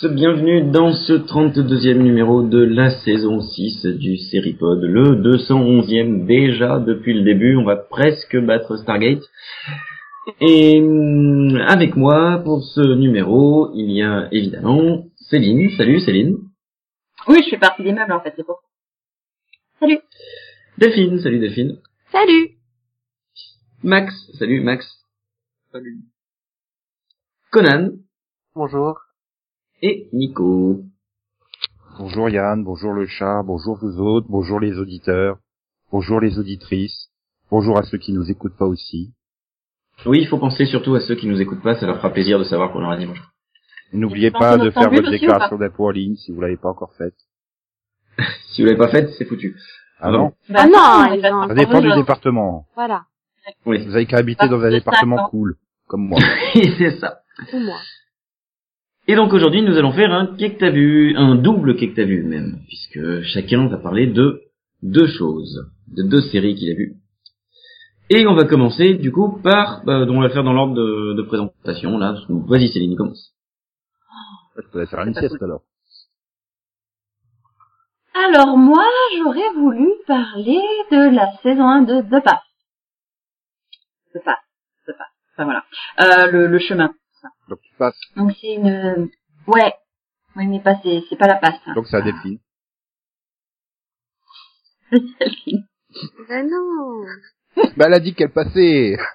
tous, bienvenue dans ce 32e numéro de la saison 6 du Seripod, le 211e déjà depuis le début, on va presque battre Stargate. Et hum, avec moi pour ce numéro, il y a évidemment Céline. Salut Céline. Oui, je fais partie des meubles en fait, c'est pour. Salut. Delphine, salut Delphine. Salut Max, salut Max. Salut. Conan Bonjour. Et Nico. Bonjour Yann, bonjour le chat, bonjour vous autres, bonjour les auditeurs, bonjour les auditrices, bonjour à ceux qui nous écoutent pas aussi. Oui, il faut penser surtout à ceux qui nous écoutent pas, ça leur fera plaisir de savoir qu'on leur a dit bonjour. N'oubliez pas de faire votre déclaration d'impôt en ligne si vous l'avez pas encore faite. Si vous l'avez pas fait, c'est foutu. Ah non Bah, Ah non, Ça dépend du département. Voilà, Oui, Vous avez qu'à habiter dans un département cool, comme moi. c'est ça. pour moi. Et donc aujourd'hui, nous allons faire un qu'est-ce que t'as vu, un double qu'est-ce que t'as vu même, puisque chacun va parler de deux choses, de deux séries qu'il a vues. Et on va commencer du coup par, bah, on va le faire dans l'ordre de, de présentation là. Vas-y Céline, commence. Je pourrais faire une sieste alors. Alors moi, j'aurais voulu parler de la saison 1 de The Path. The Path, The Path. Enfin voilà. Euh, le, le chemin. Donc tu passes, Donc c'est une... Ouais. Oui, mais pas c'est c'est pas la passe. hein. donc c'est à Delphine. Ben non Bah elle a dit qu'elle passait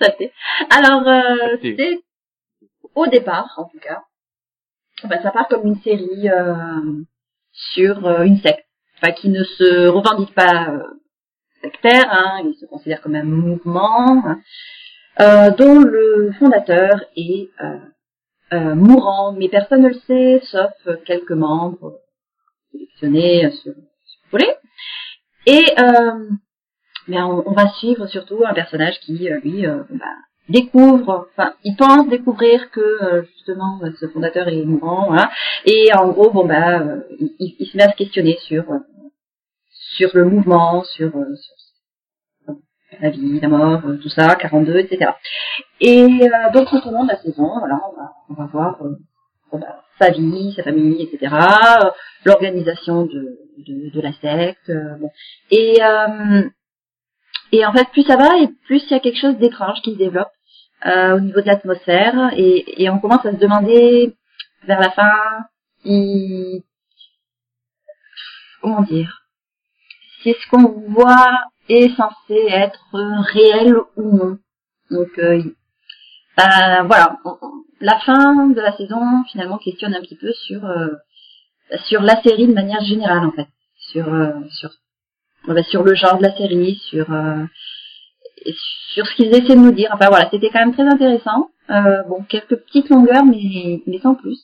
Ça fait. Alors, euh, c'est au départ, en tout cas, bah, ça part comme une série euh, sur euh, une secte, enfin qui ne se revendique pas euh, sectaire, hein, il se considère comme un mouvement, hein, euh, dont le fondateur est euh, euh, mourant, mais personne ne le sait, sauf quelques membres sélectionnés euh, sur, sur le. Et euh, mais on, on va suivre surtout un personnage qui, euh, lui, euh, bah, découvre, enfin, il pense découvrir que euh, justement euh, ce fondateur est mourant, voilà. Et en gros, bon bah, euh, il, se met à se questionner sur euh, sur le mouvement, sur, euh, sur la vie, la mort, euh, tout ça, 42, etc. Et euh, donc long de la saison, voilà, on va, on va voir euh, bah, sa vie, sa famille, etc. L'organisation de, de, de la secte, bon. Et et en fait, plus ça va et plus il y a quelque chose d'étrange qui se développe au niveau de l'atmosphère et, et on commence à se demander vers la fin si comment dire si ce qu'on voit censé être réel ou non. Donc euh, bah, voilà, la fin de la saison finalement questionne un petit peu sur euh, sur la série de manière générale en fait, sur euh, sur euh, bah, sur le genre de la série, sur euh, sur ce qu'ils essaient de nous dire. Enfin voilà, c'était quand même très intéressant. Euh, bon, quelques petites longueurs, mais mais sans plus.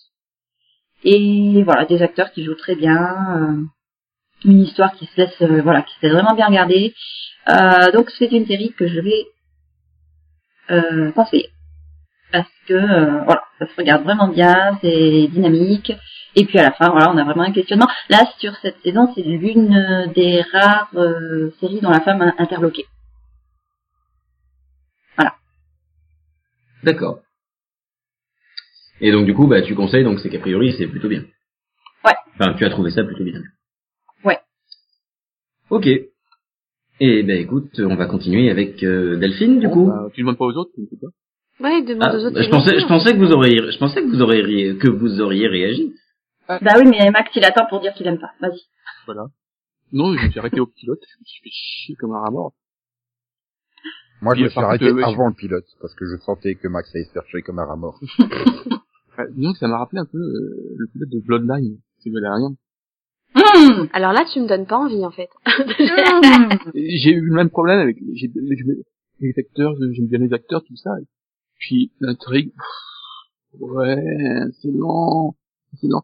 Et voilà, des acteurs qui jouent très bien, euh, une histoire qui se laisse euh, voilà, qui se laisse vraiment bien regarder. Euh, donc c'est une série que je vais euh, conseiller parce que euh, voilà, ça se regarde vraiment bien, c'est dynamique. Et puis à la fin, voilà, on a vraiment un questionnement. Là, sur cette saison, c'est l'une des rares euh, séries dont la femme a interloqué. D'accord. Et donc du coup, bah tu conseilles, donc c'est qu'a priori c'est plutôt bien. Ouais. Enfin, tu as trouvé ça plutôt bien. Ok. Et ben écoute, on va continuer avec euh, Delphine du Bon, coup. bah, tu demandes pas aux autres, tu ne sais pas. Ouais, demande Ah, aux autres. bah, je pensais, je pensais que vous auriez, je pensais que vous auriez, que vous auriez réagi. Bah oui, mais Max, il attend pour dire qu'il aime pas. Vas-y. Voilà. Non, je me suis arrêté au pilote, je me suis fait chier comme un rat mort. Moi je me suis arrêté euh, avant le pilote, parce que je sentais que Max allait se faire chier comme un rat mort. Enfin, disons que ça m'a rappelé un peu euh, le pilote de Bloodline, c'est Valérian. Mmh. Alors là, tu me donnes pas envie, en fait. Mmh. J'ai eu le même problème avec j'ai- j'ai- les acteurs, j'aime bien les acteurs, tout ça. Et puis l'intrigue, ouais, c'est lent, c'est lent.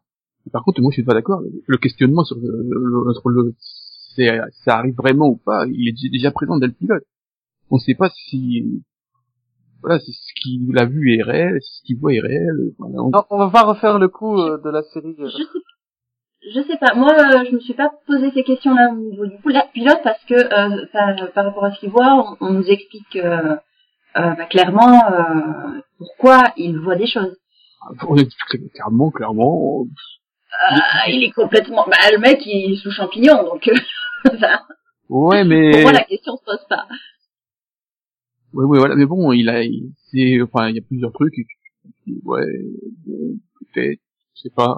Par contre, moi je suis pas d'accord. Le questionnement sur le, le, notre- le- c'est, ça arrive vraiment ou pas, il est déjà présent dès le pilote. On sait pas si voilà, c'est ce qu'il a vu est réel, ce qu'il voit est réel. Voilà, on- Non, on va pas refaire le coup euh, de la série. euh. Je sais, je sais pas. Moi, euh, je me suis pas posé ces questions-là au niveau du pil- pilote parce que euh, par, par rapport à ce qu'il voit, on, on nous explique euh, euh, bah, clairement euh, pourquoi il voit des choses. On explique clairement, clairement. Ah, il est complètement. Bah, le mec, il est sous champignon, donc. euh, Ouais, mais. Pour moi, la question se pose pas. Ouais, ouais, voilà. Mais bon, il a, il, c'est, enfin, il y a plusieurs trucs. et ouais, bon, peut-être, je sais pas.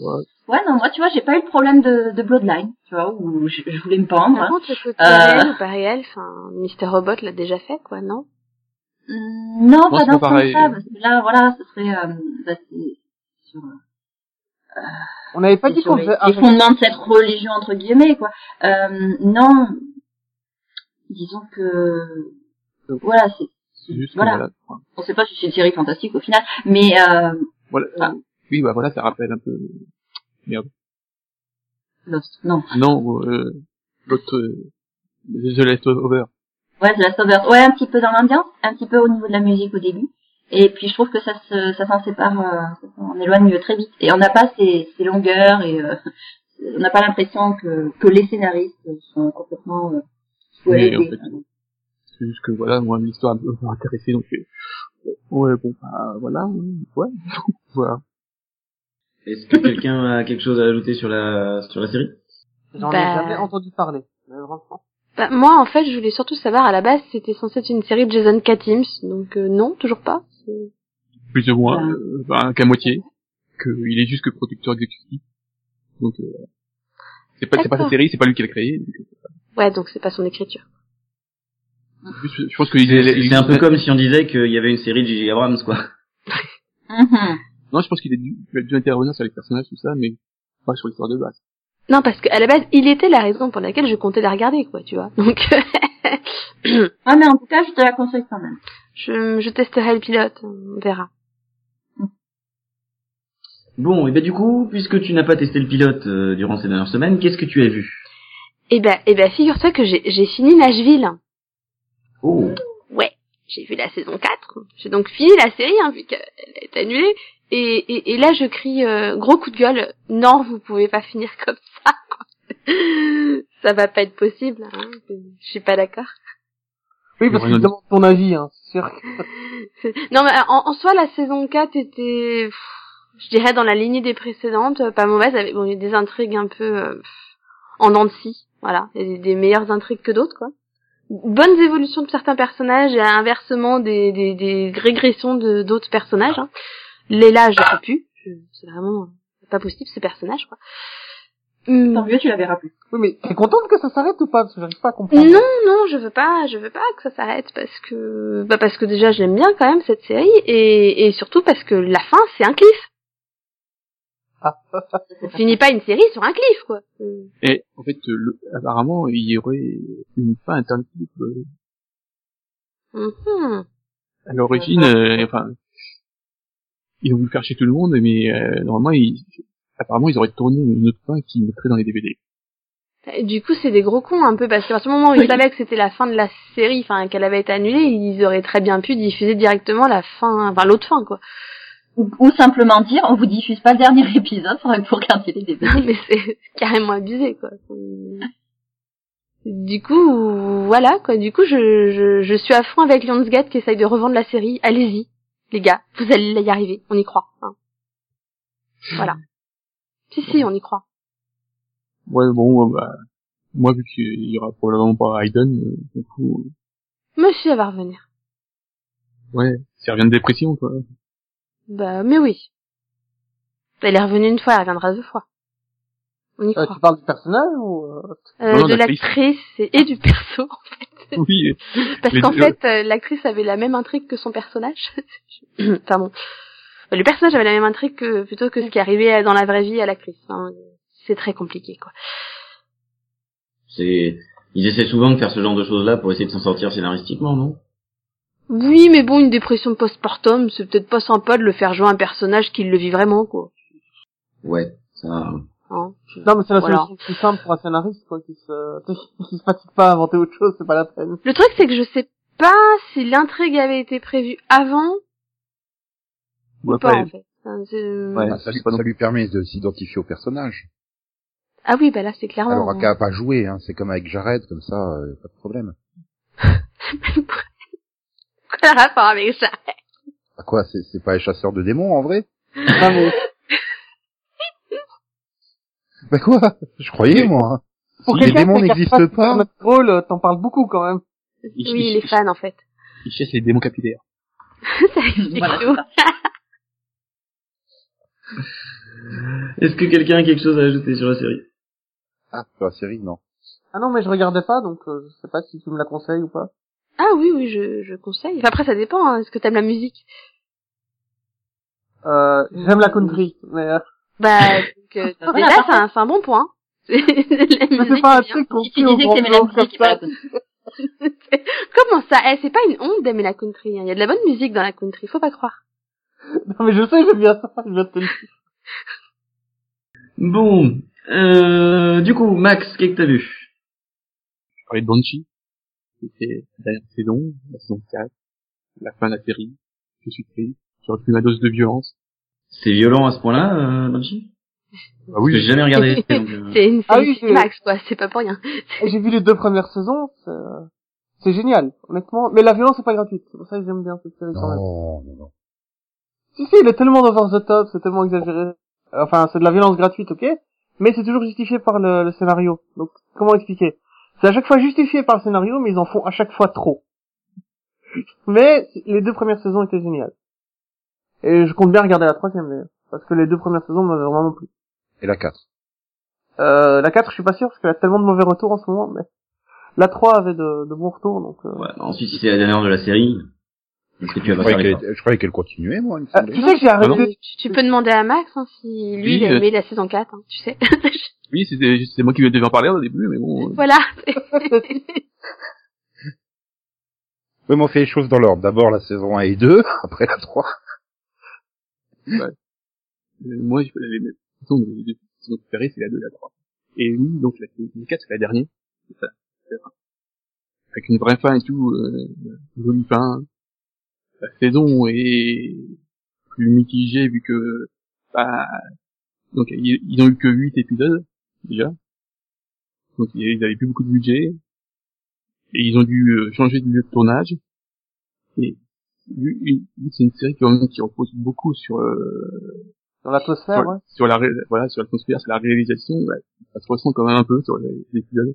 Ouais. Ouais, non, moi, tu vois, j'ai pas eu de problème de, de bloodline, tu vois, où je, je voulais me pendre. Par contre, le côté Euh. réel ou pas réel, enfin, Mister Robot l'a déjà fait, quoi, non? Hum, Non, Moi, pas dans ce sens-là, parce que là, voilà, ce serait, euh, bah, c'est sur, euh, On n'avait pas dit qu'on les, faisait les fondements de cette religion, entre guillemets, quoi. Euh, non, disons que, voilà, c'est, juste que voilà, on sait pas si c'est une série fantastique au final, mais, euh, voilà. Oui, bah voilà, ça rappelle un peu. Merde. Lost, non. Non, euh, l'autre, euh, The Last Over. Ouais, c'est la Sauveur. Ouais, un petit peu dans l'ambiance, un petit peu au niveau de la musique au début. Et puis je trouve que ça se, ça s'en sépare, euh, s'en éloigne très vite. Et on n'a pas ces, ces longueurs et euh, on n'a pas l'impression que, que les scénaristes sont complètement euh, Oui, en fait. C'est juste que voilà, moi, l'histoire m'a intéressé, donc, euh, ouais, bon, bah, voilà, ouais, voilà. Est-ce que quelqu'un a quelque chose à ajouter sur la sur la série? J'en ai Bah. jamais entendu parler. Bah, Moi, en fait, je voulais surtout savoir, à la base, c'était censé être une série de Jason Katims, donc euh, non, toujours pas. Plus ou moins, Ouais. euh, bah, qu'à moitié. Que il est juste que producteur exécutif. Donc, euh, c'est pas, c'est pas sa série, c'est pas lui qui l'a créé. donc, euh, Ouais, donc c'est pas son écriture. je pense qu'il est, C'est un peu comme si on disait qu'il y avait une série de J.J. Abrams, quoi. Non, je pense qu'il a dû, a intervenir sur les personnages, tout ça, mais pas sur l'histoire de base. Non, parce qu'à la base, il était la raison pour laquelle je comptais la regarder, quoi, tu vois. Donc, Ouais, mais en tout cas, je te la conseille quand même. je, je testerai le pilote, on verra. Bon, et ben du coup, puisque tu n'as pas testé le pilote euh, durant ces dernières semaines, qu'est-ce que tu as vu? Eh ben, eh ben, figure-toi que j'ai j'ai fini Nashville. Oh, Ouais, j'ai vu la saison 4. J'ai donc fini la série, hein, vu qu'elle est annulée. Et, et, et là, je crie euh, gros coup de gueule. Non, vous pouvez pas finir comme ça. ça va pas être possible. Hein. Je suis pas d'accord. Oui, parce que je demande ton avis, hein, c'est sûr. que- Non, mais en, en soi, la saison 4 était, pff, je dirais, dans la lignée des précédentes, euh, pas mauvaise, avec bon, il y a des intrigues un peu euh, pff, en dents de scie, voilà, Il y a des, des meilleures intrigues que d'autres, quoi. Bonnes évolutions de certains personnages et inversement des, des, des régressions de d'autres personnages. Hein. Léla, je sais plus, Je- c'est vraiment pas possible ce personnage, quoi. Hum, Tant mieux, tu la verras plus. Oui, mais t'es contente que ça s'arrête ou pas? Parce que j'arrive pas à comprendre. Non, non, je veux pas, je veux pas que ça s'arrête parce que, bah parce que déjà j'aime bien quand même cette série et, et surtout parce que la fin c'est un cliff. On finit pas une série sur un cliff quoi. Euh, Et, en fait, euh, le- apparemment, il y aurait une fin alternative, euh, mhm. à l'origine, euh, enfin, ils ont voulu faire chez tout le monde, mais, euh, normalement, ils, apparemment, ils auraient tourné une autre fin qui mettrait dans les DVD. Du coup c'est des gros cons un peu parce qu'à partir du moment où ils savaient que c'était la fin de la série, enfin qu'elle avait été annulée, ils auraient très bien pu diffuser directement la fin, enfin l'autre fin quoi. Ou, ou simplement dire, on vous diffuse pas le dernier épisode, faudrait que vous regardiez les DVD. Non, mais c'est carrément abusé, quoi. Du coup, voilà, quoi. Du coup, je, je, je suis à fond avec Lionsgate qui essaye de revendre la série. Allez-y, les gars, vous allez y arriver. On y croit. hein. Voilà. Si, si, on y croit. Ouais, bon, euh, bah, moi, vu qu'il y aura probablement pas Hayden, euh, du coup, Monsieur va revenir. ouais, ça revient de dépression, quoi. Bah, mais oui. Elle est revenue une fois, elle reviendra deux fois. On y Euh, tu parles du personnage ou euh, Euh, non, de l'actrice. et, et du perso. oui, Parce qu'en fait, euh, l'actrice avait la même intrigue que son personnage. Pardon. Le personnage avait la même intrigue que plutôt que ce qui arrivait dans la vraie vie à l'actrice. Enfin, c'est très compliqué, quoi. c'est ils essaient souvent de faire ce genre de choses-là pour essayer de s'en sortir scénaristiquement, non? Oui, mais bon, une dépression post-mortem, c'est peut-être pas sympa de le faire jouer un personnage qui le vit vraiment, quoi. Ouais, ça. Hein. Non, mais c'est la Voilà. solution plus simple pour un scénariste, quoi, qui se, qui se fatigue pas à inventer autre chose, c'est pas la peine. Le truc, c'est que je sais pas si l'intrigue avait été prévue avant Ouais, ou pas, après, en fait. Enfin, Ouais. Bah, ça, lui, ça permet de s'identifier au personnage. Ah oui, bah là c'est clairement. Alors, qu'à pas jouer, hein. c'est comme avec Jared, comme ça, euh, pas de problème. Quoi le rapport avec ça Bah quoi, c'est c'est pas les chasseurs de démons en vrai? Non, mais Bah quoi Je croyais moi. pour Si les démons n'existent pas. Supernatural, euh, t'en parles beaucoup quand même. Il- Oui, il- il est fan en fait. Il chasse les démons capillaires. ça explique Voilà, tout. Est-ce que quelqu'un a quelque chose à ajouter sur la série Ah, sur la série, non. Ah non, mais je regardais pas, donc euh, je sais pas si tu me la conseilles ou pas. Ah oui, oui, je, je conseille. Enfin, après, ça dépend. Hein. Est-ce que t'aimes la musique? Euh, j'aime la country, mais euh, Bah, donc, euh, Voilà, déjà, c'est un, c'est un bon point. c'est pas un truc ça. country. Comment ça? Eh, C'est pas une honte d'aimer la country. hein. Il y a de la bonne musique dans la country, faut pas croire. Non, mais je sais, j'aime bien ça, je te le. Bon, euh, du coup, Max, qu'est-ce que t'as vu? Je parlais de Banshee. C'était la dernière saison, la saison 4, la fin de la série. Je suis triste. J'ai repris ma dose de violence. C'est violent à ce point-là, euh, Banshee Bah Parce que j'ai jamais regardé. euh, C'est une Ah série oui, c'est- Max, quoi. C'est pas pour rien. J'ai vu les deux premières saisons, c'est, euh, c'est génial, honnêtement. Mais la violence est pas gratuite, c'est pour ça que j'aime bien cette série quand même. Non, non, non. Si, si, il est tellement over the top, c'est tellement exagéré. Enfin, c'est de la violence gratuite, ok, mais c'est toujours justifié par le, le scénario. Donc, comment expliquer? C'est à chaque fois justifié par le scénario, mais ils en font à chaque fois trop. Mais les deux premières saisons étaient géniales. Et je compte bien regarder la troisième d'ailleurs, parce que les deux premières saisons m'avaient vraiment plu. Et la 4. Euh, la 4, je suis pas sûr, parce qu'elle a tellement de mauvais retours en ce moment, mais la 3 avait de, de bons retours, donc... Euh... ouais, ensuite, si c'est la dernière de la série, est-ce que tu Je vas croyais qu'elle je croyais qu'elle continuait, moi, Ah, semblait. tu sais que j'ai Ah arrêté... Tu, tu peux demander à Max hein, si lui, Oui, il a euh, aimé la saison 4, hein, tu sais. Oui, c'était, c'est moi qui devais en parler au début, mais bon. euh, voilà. Oui, mais on fait les choses dans l'ordre. D'abord la saison 1 et 2, après la 3. Euh, moi, je, les, les, saisons, deux saisons préférées, c'est la 2 et la 3. Et oui, donc la saison 4, c'est la dernière. Avec une vraie fin et tout, euh, une jolie fin. La saison est plus mitigée vu que, bah, donc ils, ils ont eu que 8 épisodes, déjà. Donc ils avaient plus beaucoup de budget. Et ils ont dû euh, changer de lieu de tournage. Et vu- vu que c'est une série qui, qui repose beaucoup sur, euh, Dans l'atmosphère, sur, ouais. sur la voilà sur l'atmosphère, sur la réalisation, bah, ça se ressent quand même un peu sur les, les épisodes.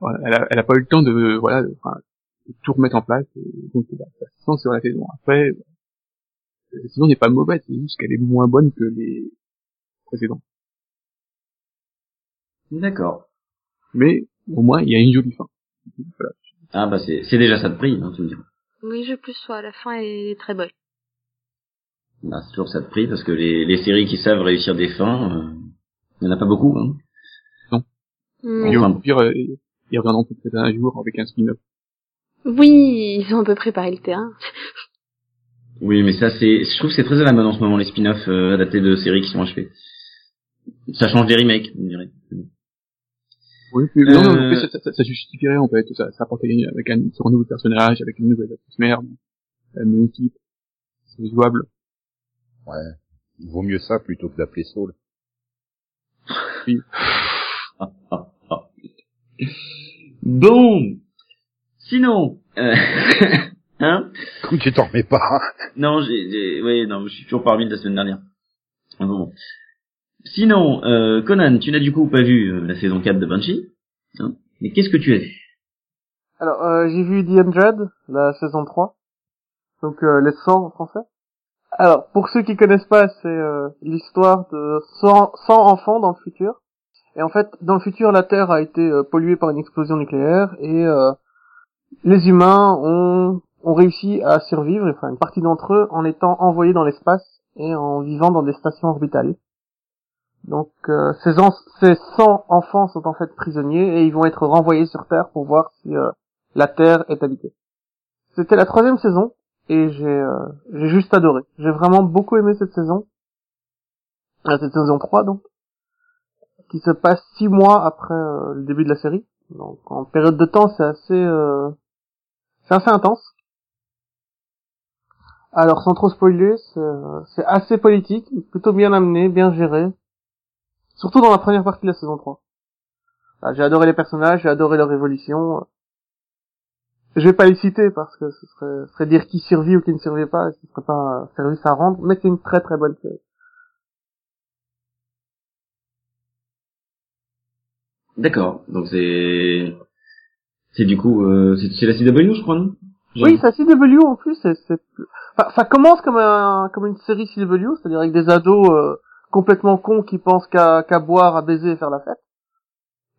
Voilà, elle, a, elle a pas eu le temps de voilà de, enfin, de tout remettre en place, et donc bah, ça se sent sur la saison. Après, bah, la saison n'est pas mauvaise, c'est juste qu'elle est moins bonne que les précédentes. D'accord. Mais au moins il y a une jolie fin. Voilà. Ah bah c'est c'est déjà ça de prix, hein, tu me diras. Oui, je plus sois. La fin est très bonne. Bah, c'est toujours ça de prix, parce que les, les séries qui savent réussir des fins, euh, il y en a pas beaucoup, hein. Et Enfin. au pire, euh, ils reviendront peut-être un jour avec un spin-off. Oui, ils ont un peu préparé le terrain. Oui, mais ça c'est, je trouve que c'est très à la mode en ce moment les spin-offs euh, adaptés de séries qui sont achevées. Ça change des remakes, on dirait. Oui, mais non, non, Euh, mais ça, ça, ça, ça justifierait en fait, ça, ça apporterait avec un, sur un nouveau personnage, avec une nouvelle atmosphère, la même équipe, c'est jouable. Ouais. Il vaut mieux ça plutôt que d'appeler Saul. Ah, ah, ah. Bon, sinon, euh, hein? Comme tu t'en remets pas. hein. Non, j'ai, j'ai, ouais, non, je suis toujours parmi de la semaine dernière. Bon. Sinon, euh, Conan, tu n'as du coup pas vu euh, la saison 4 de Banshee, hein? Mais qu'est-ce que tu as vu? Alors, euh, j'ai vu The Hundred, la saison 3. Donc, euh, les 100 en français. Alors, pour ceux qui connaissent pas, c'est euh, l'histoire de 100, 100 enfants dans le futur. Et en fait, dans le futur, la Terre a été polluée par une explosion nucléaire et les humains ont, ont réussi à survivre, enfin une partie d'entre eux, en étant envoyés dans l'espace et en vivant dans des stations orbitales. Donc euh, ces, ces 100 enfants sont en fait prisonniers et ils vont être renvoyés sur Terre pour voir si euh, la Terre est habitée. C'était la troisième saison et j'ai euh, j'ai juste adoré. J'ai vraiment beaucoup aimé cette saison. Euh, cette saison 3 donc qui se passe six mois après euh, le début de la série. Donc en période de temps c'est assez euh, c'est assez intense. Alors, sans trop spoiler, c'est assez politique, plutôt bien amené, bien géré. Surtout dans la première partie de la saison 3. Ah, j'ai adoré les personnages, j'ai adoré leur évolution. Je vais pas les citer parce que ce serait, ce serait dire qui survit ou qui ne survit pas, ce serait pas un service à rendre, mais c'est une très très bonne série. D'accord. Donc c'est c'est du coup euh, c'est la CW je crois non? Oui, ça CW en plus, c'est... Enfin, ça commence comme un comme une série CW, c'est-à-dire avec des ados euh, complètement cons qui pensent qu'à boire, à baiser et faire la fête.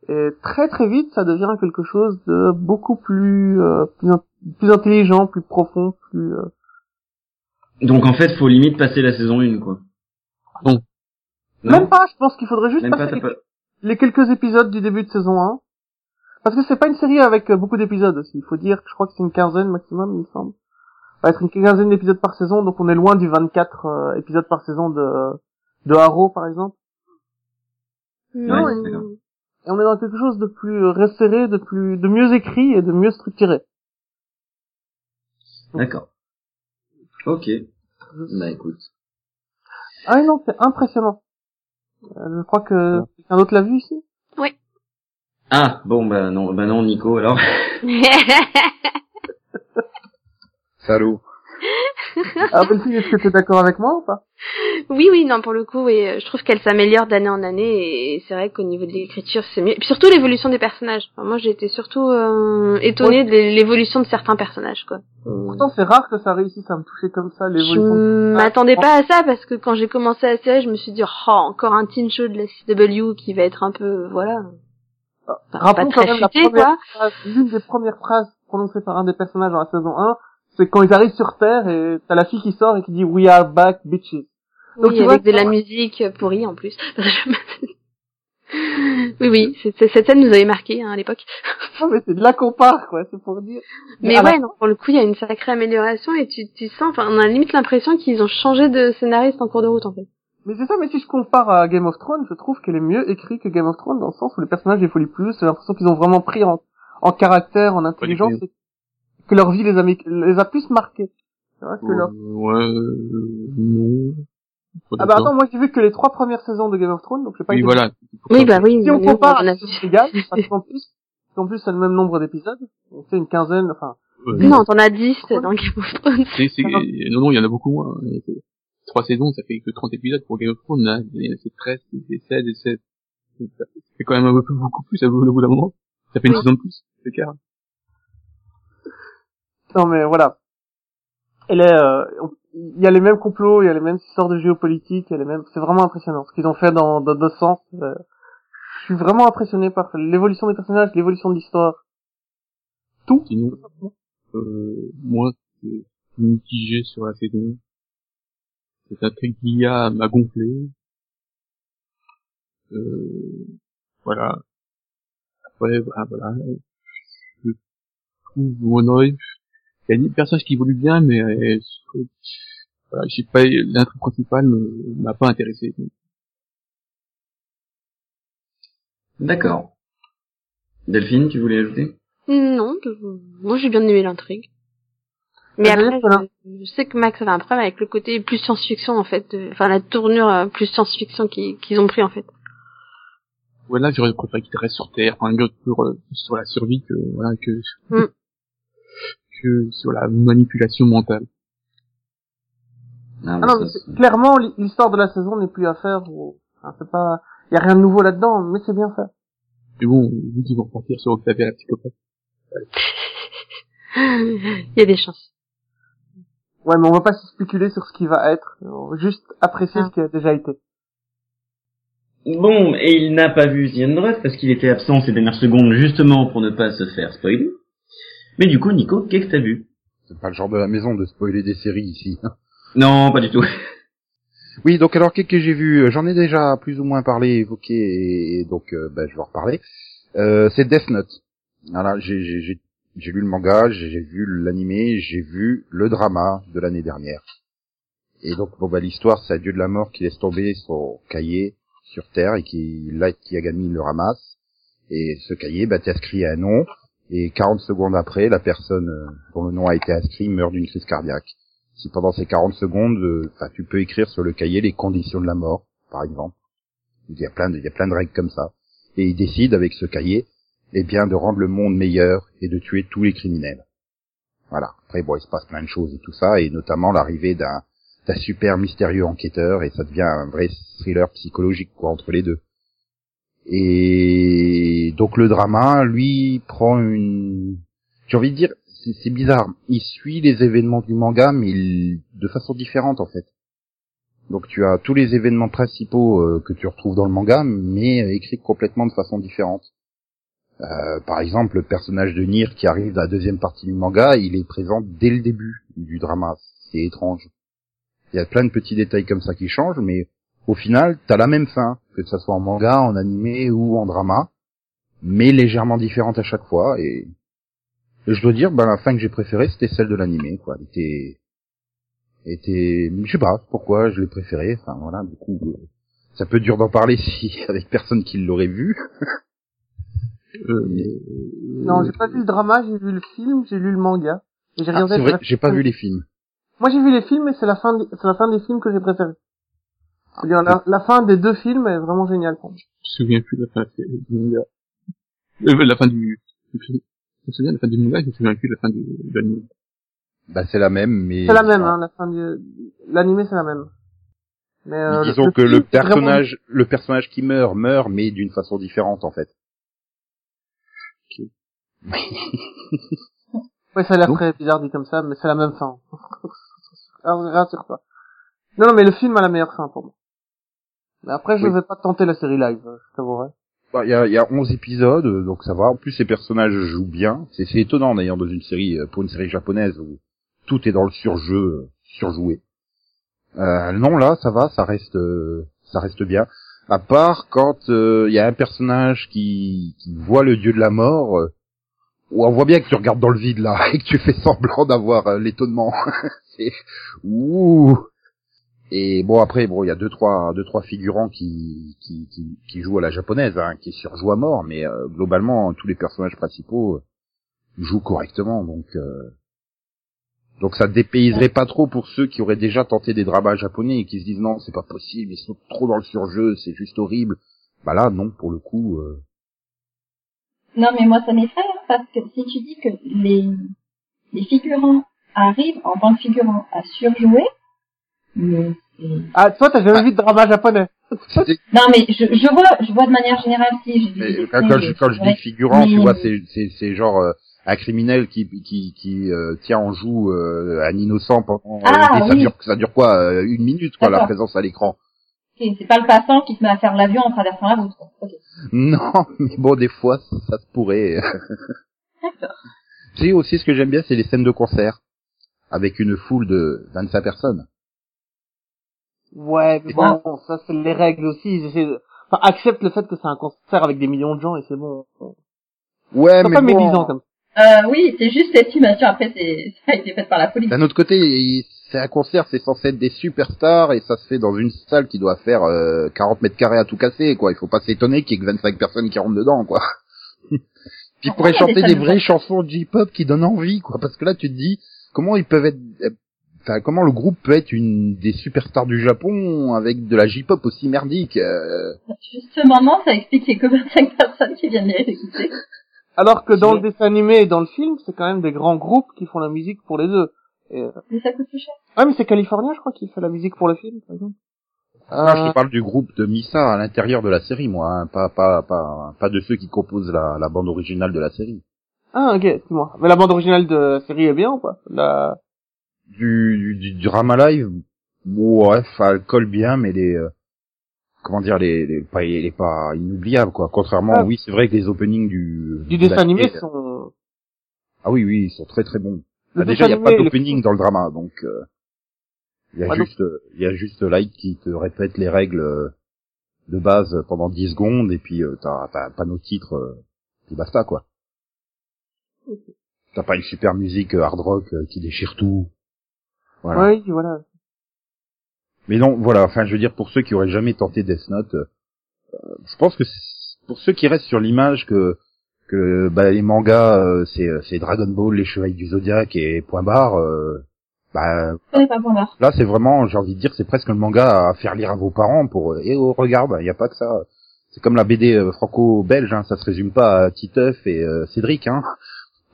Et très très vite, ça devient quelque chose de beaucoup plus euh, plus, in- plus intelligent, plus profond, plus euh, Donc en fait faut limite passer la saison 1 quoi. Non. Non même pas. Je pense qu'il faudrait juste Même passer t'as les, pas... les quelques épisodes du début de saison 1. Parce que c'est pas une série avec euh, beaucoup d'épisodes aussi. Il faut dire que je crois que c'est une quinzaine maximum, il me semble. Ça va être une quinzaine d'épisodes par saison, donc on est loin du 24 euh, épisodes par saison de de Arrow par exemple? Non, Ouais, et, d'accord. et on est dans quelque chose de plus resserré, de plus de mieux écrit et de mieux structuré. D'accord. Ok. Bah écoute. Ah oui, non, c'est impressionnant. Euh, je crois que quelqu'un d'autre l'a vu ici? Ah bon bah non bah non Nico alors. Salaud. Ah, Delphine, est-ce que tu es d'accord avec moi ou pas? Oui, oui, non, pour le coup, oui, je trouve qu'elle s'améliore d'année en année et c'est vrai qu'au niveau de l'écriture, c'est mieux. Et puis surtout l'évolution des personnages. Enfin, moi, j'ai été surtout euh, étonnée de l'évolution de certains personnages, quoi. Pourtant, c'est rare que ça réussisse à me toucher comme ça, Je l'évolution. m'attendais pas à ça parce que quand j'ai commencé la série, je me suis dit, oh, encore un teen show de la CW qui va être un peu, voilà, pas Rappelons quand même la futé, première quoi. phrase, l'une des premières phrases prononcées par un des personnages dans la saison 1, c'est quand ils arrivent sur Terre et t'as la fille qui sort et qui dit We are back, bitches. Donc, Oui, tu vois, avec de la musique pourrie en plus. oui, oui, c'est- c'est- cette scène nous avait marqué hein, à l'époque. Non, mais c'est de là qu'on part, quoi, c'est pour dire. Mais à la ouais, non, pour le coup, il y a une sacrée amélioration et tu, tu sens, enfin, on a limite l'impression qu'ils ont changé de scénariste en cours de route, en fait. Mais c'est ça, mais si je compare à Game of Thrones, je trouve qu'elle est mieux écrite que Game of Thrones dans le sens où les personnages évoluent plus, j'ai l'impression qu'ils ont vraiment pris en, en caractère, en intelligence, que leur vie les a, les a plus marqués. C'est que leur... Ouais, euh, non. Ah bah attends, moi j'ai vu que les trois premières saisons de Game of Thrones, donc j'ai pas Oui, été- voilà. Oui, bah oui. Si on compare, on a- c'est égal, parce qu'en plus, en plus, c'est le même nombre d'épisodes. On fait une quinzaine, enfin, Euh, Non, t'en as 10 dans Game of Thrones. c'est, c'est, non, non, il y en a beaucoup moins. C'est- Trois saisons, ça fait que 30 épisodes pour Game of Thrones, là. Il y en a- C'est 13, c'est 16 et 16. Donc, ça fait- C'est quand même un peu beaucoup plus, vaut au bout d'un moment. Ça fait une Oui. saison de plus, c'est clair. Non mais voilà. Euh, il y a les mêmes complots, il y a les mêmes histoires de géopolitique, il y a les mêmes, c'est vraiment impressionnant. Ce qu'ils ont fait dans, deux sens, euh, je suis vraiment impressionné par l'évolution des personnages, l'évolution de l'histoire. Tout. Sinon, euh, moi, c'est mitigé sur la saison. Cette intrigue d'IA m'a gonflé. Euh, voilà. Après, bah, voilà. Je trouve Monoï, il y a des personnages qui évoluent bien, mais euh, voilà, je sais pas, l'intrigue principale ne- m'a pas intéressé. D'accord. Delphine, tu voulais ajouter? Non, je- moi j'ai bien aimé l'intrigue. Mais Ah, après, voilà. je, je sais que Max avait un problème avec le côté plus science-fiction en fait, de- enfin la tournure euh, plus science-fiction qu'ils ont pris en fait. Voilà, j'aurais préféré qu'il reste sur Terre, enfin, mieux sur, euh, sur la survie que, voilà, que, Mm. Que sur la manipulation mentale. Ah, Ah non, ça, mais clairement, l'hi- l'histoire de la saison n'est plus à faire. enfin, c'est pas, il y a rien de nouveau là-dedans, mais c'est bien fait. Mais bon, vu qu'ils vont repartir sur Octavia la psychopathe. Il y a des chances. Ouais, mais on va pas se spéculer sur ce qui va être, on va juste apprécier Ah. ce qui a déjà été. Bon, et il n'a pas vu The parce qu'il était absent ces dernières secondes justement pour ne pas se faire spoiler. Mais du coup, Nico, qu'est-ce que t'as vu? C'est pas le genre de la maison de spoiler des séries ici. Non, pas du tout. Oui, donc alors qu'est-ce que j'ai vu? J'en ai déjà plus ou moins parlé, évoqué, et, et donc euh, ben, je vais en reparler. Euh, c'est Death Note. Voilà, j'ai lu le manga, j'ai vu l'animé, j'ai vu le drama de l'année dernière. Et donc bon bah l'histoire, c'est un dieu de la mort qui laisse tomber son cahier sur Terre et qui Light Yagami le ramasse. Et ce cahier, bah t'es inscrit à un nom, et 40 secondes après, la personne euh, dont le nom a été inscrit meurt d'une crise cardiaque. si pendant ces 40 secondes, euh, enfin, tu peux écrire sur le cahier les conditions de la mort, par exemple. Il y a plein de, il y a plein de règles comme ça. Et il décide avec ce cahier, eh bien, de rendre le monde meilleur et de tuer tous les criminels. Voilà. Après, bon, il se passe plein de choses et tout ça, et notamment l'arrivée d'un, d'un super mystérieux enquêteur, et ça devient un vrai thriller psychologique, quoi, entre les deux. Et donc le drama, lui, prend une, j'ai envie de dire, c'est, bizarre. Il suit les événements du manga, mais de façon différente, en fait. Donc tu as tous les événements principaux euh, que tu retrouves dans le manga, mais euh, écrits complètement de façon différente. Euh, par exemple, le personnage de Nier qui arrive dans la deuxième partie du manga, il est présent dès le début du drama. C'est étrange. Il y a plein de petits détails comme ça qui changent, mais au final, t'as la même fin, que ce soit en manga, en animé ou en drama, mais légèrement différente à chaque fois. Et, et je dois dire, ben la fin que j'ai préférée, c'était celle de l'animé. Quoi, elle était, était, je sais pas pourquoi je l'ai préférée. Enfin voilà, du coup, euh, ça peut dur d'en parler si avec personne qui l'aurait vu. Euh, Non, j'ai pas vu le drama, j'ai vu le film, j'ai lu le manga. Et j'ai Ah, regardé c'est vrai, j'ai pas vu les films. Moi j'ai vu les films et c'est la fin, des- c'est la fin des films que j'ai préféré. La, la fin des deux films est vraiment géniale pour moi. je me souviens plus de la fin du manga. Euh, la fin du, je me souviens de la fin du manga, je me souviens plus de la fin du, de l'anime. Bah c'est la même, mais C'est la même, hein, la fin du, l'animé c'est la même. Mais, euh, disons le que film, le vraiment- personnage, le personnage qui meurt meurt, mais d'une façon différente en fait. Ouais, ça a l'air très bizarre dit comme ça, mais c'est la même fin. Alors, rassure-toi. Non, non, mais le film a la meilleure fin pour moi. Mais après, je Oui. vais pas tenter la série live, euh, je t'avouerai. Bah, Il y, a, y a 11 épisodes, euh, donc ça va. En plus, ces personnages jouent bien. C'est c'est étonnant d'ailleurs dans une série, euh, pour une série japonaise où tout est dans le surjeu, euh, surjoué. Euh, non, là, ça va, ça reste, euh, ça reste bien. À part quand euh, il y a un personnage qui, qui voit le dieu de la mort, euh, où on voit bien que tu regardes dans le vide là et que tu fais semblant d'avoir euh, l'étonnement. C'est ouh. Et bon après bon il y a deux trois deux trois figurants qui qui, qui, qui jouent à la japonaise hein, qui surjouent à mort mais euh, globalement tous les personnages principaux euh, jouent correctement donc euh, donc ça dépayserait pas trop pour ceux qui auraient déjà tenté des dramas japonais et qui se disent non c'est pas possible ils sont trop dans le surjeu c'est juste horrible bah là non pour le coup euh, Non, mais moi, ça m'effraie, hein, parce que si tu dis que les, les figurants arrivent en tant que figurants à surjouer, mais. Ah, toi, t'as jamais vu de drama japonais. Non, mais je, je vois, je vois de manière générale, si, des quand, quand je, quand je dis figurant tu vois c'est c'est c'est genre euh, un criminel qui qui qui euh, tient en joue euh, un innocent pendant Ah, et ça oui. dure ça dure quoi euh, une minute quoi la présence à l'écran Ok, c'est pas le passant qui se met à faire l'avion en traversant la route. quoi. Ok. Non, mais bon, des fois, ça, ça se pourrait. D'accord. tu sais, aussi, ce que j'aime bien, c'est les scènes de concert. Avec une foule de 25 personnes. Ouais, mais bon, ça, c'est les règles aussi. Ils essaient de... Enfin, accepte le fait que c'est un concert avec des millions de gens et c'est bon. Ouais, C'est mais pas bon, médisant comme ça. Euh, oui, c'est juste l'estimation. Après, c'est, ça a été fait par la police. d'un autre côté, il- c'est un concert, c'est censé être des superstars, et ça se fait dans une salle qui doit faire euh, 40 mètres carrés à tout casser, quoi. Il faut pas s'étonner qu'il y ait que 25 personnes qui rentrent dedans, quoi. Puis ils pourraient des chanter des vraies chansons J-pop qui donnent envie, quoi. Parce que là, tu te dis, comment ils peuvent être... euh, Enfin, comment le groupe peut être une des superstars du Japon avec de la J-pop aussi merdique euh, Justement, non, ça explique qu'il y a que 25 personnes qui viennent les écouter. Alors que dans Je- le dessin animé et dans le film, c'est quand même des grands groupes qui font la musique pour les deux. Et, euh, Mais ça coûte plus cher. Ouais, mais c'est California, je crois, qui fait la musique pour le film, par exemple. Moi, je Euh, te parle du groupe de Misa à l'intérieur de la série, moi, hein, pas, pas, pas, pas de ceux qui composent la, la bande originale de la série. Ah, ok, excuse-moi. Mais la bande originale de la série est bien ou pas? La... Du, du, du drama live, ouais, elle colle bien, mais les, euh, comment dire, les, les, pas, elle est pas inoubliable, quoi. Contrairement, Ah. oui, c'est vrai que les openings du, Du dessin animé l'animé, sont... ah oui, oui, ils sont très très bons. Le Ah, déjà, il n'y a pas d'opening dans le drama, donc, euh, il y a juste, il y a juste Light qui te répète les règles euh, de base pendant 10 secondes, et puis, euh, t'as, t'as un panneau titre, euh, puis basta, quoi. T'as pas une super musique euh, hard rock euh, qui déchire tout. Voilà. Oui, voilà. Mais non, voilà, enfin, je veux dire, pour ceux qui auraient jamais tenté Death Note, euh, je pense que pour ceux qui restent sur l'image que que bah, les mangas, euh, c'est c'est Dragon Ball, les Chevaliers du Zodiaque et point barre, euh, Bah, pas là, c'est vraiment, j'ai envie de dire, c'est presque le manga à faire lire à vos parents pour, euh, et oh, regarde, il n'y a pas que ça. C'est comme la BD euh, franco-belge, hein, ça se résume pas à Titeuf et euh, Cédric, hein.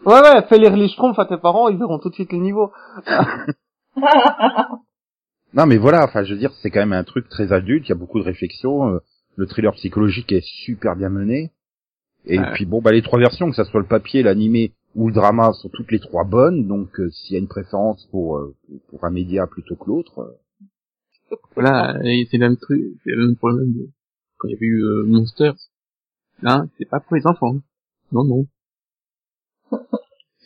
Ouais, ouais, fais lire les schtroumpfs à tes parents, ils verront tout de suite le niveau. Non, mais voilà, enfin, je veux dire, c'est quand même un truc très adulte, il y a beaucoup de réflexion, euh, le thriller psychologique est super bien mené. Et Ouais. puis bon, bah les trois versions, que ça soit le papier, l'animé ou le drama, sont toutes les trois bonnes. Donc euh, s'il y a une préférence pour euh, pour un média plutôt que l'autre, euh, Voilà, c'est le même truc, c'est le même problème de, quand il y avait eu euh, Monsters. Là, c'est pas pour les enfants. Non, non.